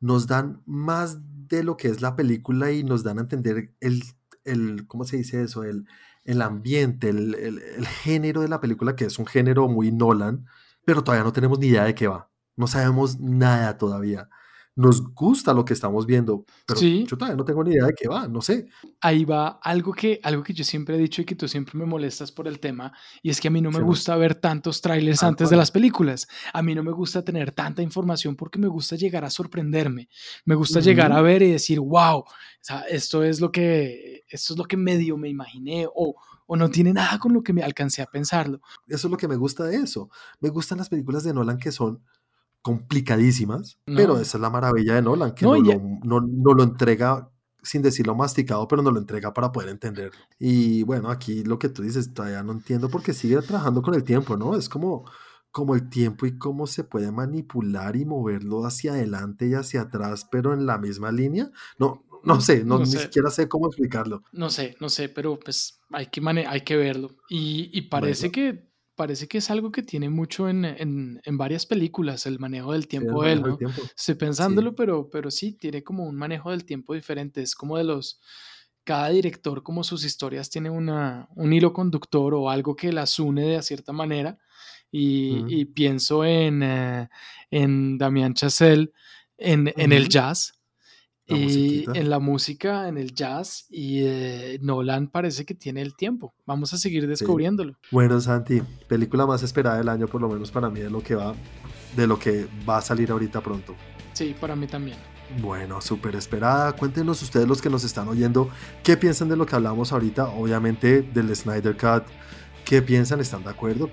nos dan más de lo que es la película y nos dan a entender el, el ¿cómo se dice eso? El, el ambiente, el, el, el género de la película, que es un género muy Nolan, pero todavía no tenemos ni idea de qué va. No sabemos nada todavía nos gusta lo que estamos viendo, pero yo todavía no tengo ni idea de qué va, no sé. Ahí va algo que, algo que yo siempre he dicho y que tú siempre me molestas por el tema, y es que a mí no me gusta ver tantos trailers antes de las películas. A mí no me gusta tener tanta información porque me gusta llegar a sorprenderme. Me gusta llegar a ver y decir, wow, o sea, esto es lo que, esto es lo que medio me imaginé o, o no tiene nada con lo que me alcancé a pensarlo. Eso es lo que me gusta de eso. Me gustan las películas de Nolan que son complicadísimas, pero esa es la maravilla de Nolan, que no, no, no, lo entrega sin decirlo masticado, pero no lo entrega para poder entender. Y bueno, aquí lo que tú dices todavía no entiendo porque sigue trabajando con el tiempo, ¿no? Es como, como el tiempo y cómo se puede manipular y moverlo hacia adelante y hacia atrás, pero en la misma línea. No, no sé, no, ni siquiera sé cómo explicarlo. No sé, no sé, pero pues hay que, hay que verlo. Y, parece que parece que es algo que tiene mucho en, en, varias películas, el manejo del tiempo de él, ¿no? Estoy pensándolo, Pero, pero sí, tiene como un manejo del tiempo diferente. Es como de los. Cada director, como sus historias, tiene una, un hilo conductor o algo que las une de cierta manera. Y, pienso en, eh, en Damián Chazelle, en, en el jazz y en la música, en el jazz, y eh, Nolan parece que tiene el tiempo. Vamos a seguir descubriéndolo. Bueno, Santi, película más esperada del año, por lo menos para mí, de lo que va, de lo que va a salir ahorita pronto. Sí, para mí también. Bueno, súper esperada. Cuéntenos ustedes los que nos están oyendo, qué piensan de lo que hablamos ahorita, obviamente del Snyder Cut. ¿Qué piensan? ¿Están de acuerdo?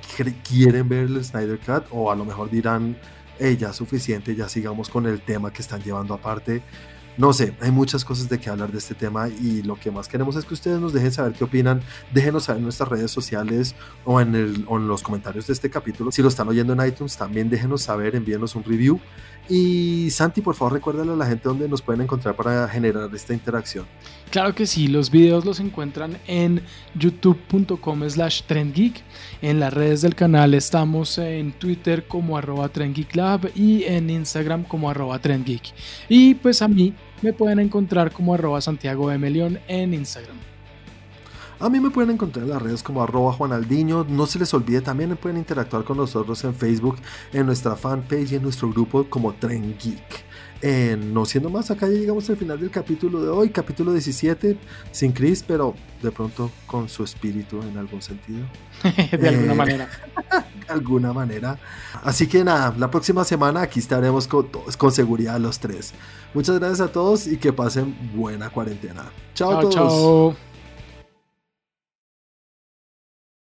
¿Quieren ver el Snyder Cut? O a lo mejor dirán, hey, ya suficiente, ya sigamos con el tema que están llevando aparte. No sé, hay muchas cosas de qué hablar de este tema y lo que más queremos es que ustedes nos dejen saber qué opinan. Déjenos saber en nuestras redes sociales o en, el, o en los comentarios de este capítulo. Si lo están oyendo en iTunes, también déjenos saber, envíenos un review. Y Santi, por favor, recuérdale a la gente dónde nos pueden encontrar para generar esta interacción. Claro que sí, los videos los encuentran en youtube.com slash trendgeek. En las redes del canal estamos en Twitter como arroba trendgeeklab y en Instagram como arroba trendgeek. Y pues a mí me pueden encontrar como arroba Santiago Melión en Instagram. A mí me pueden encontrar en las redes como arroba juanaldiño. No se les olvide, también pueden interactuar con nosotros en Facebook, en nuestra fanpage y en nuestro grupo como Tren Geek. Eh, no siendo más, acá ya llegamos al final del capítulo de hoy, capítulo 17, sin Chris, pero de pronto con su espíritu en algún sentido. de alguna eh, manera. de alguna manera. Así que nada, la próxima semana aquí estaremos con, con seguridad los tres. Muchas gracias a todos y que pasen buena cuarentena. Chao, chao a todos. Chao.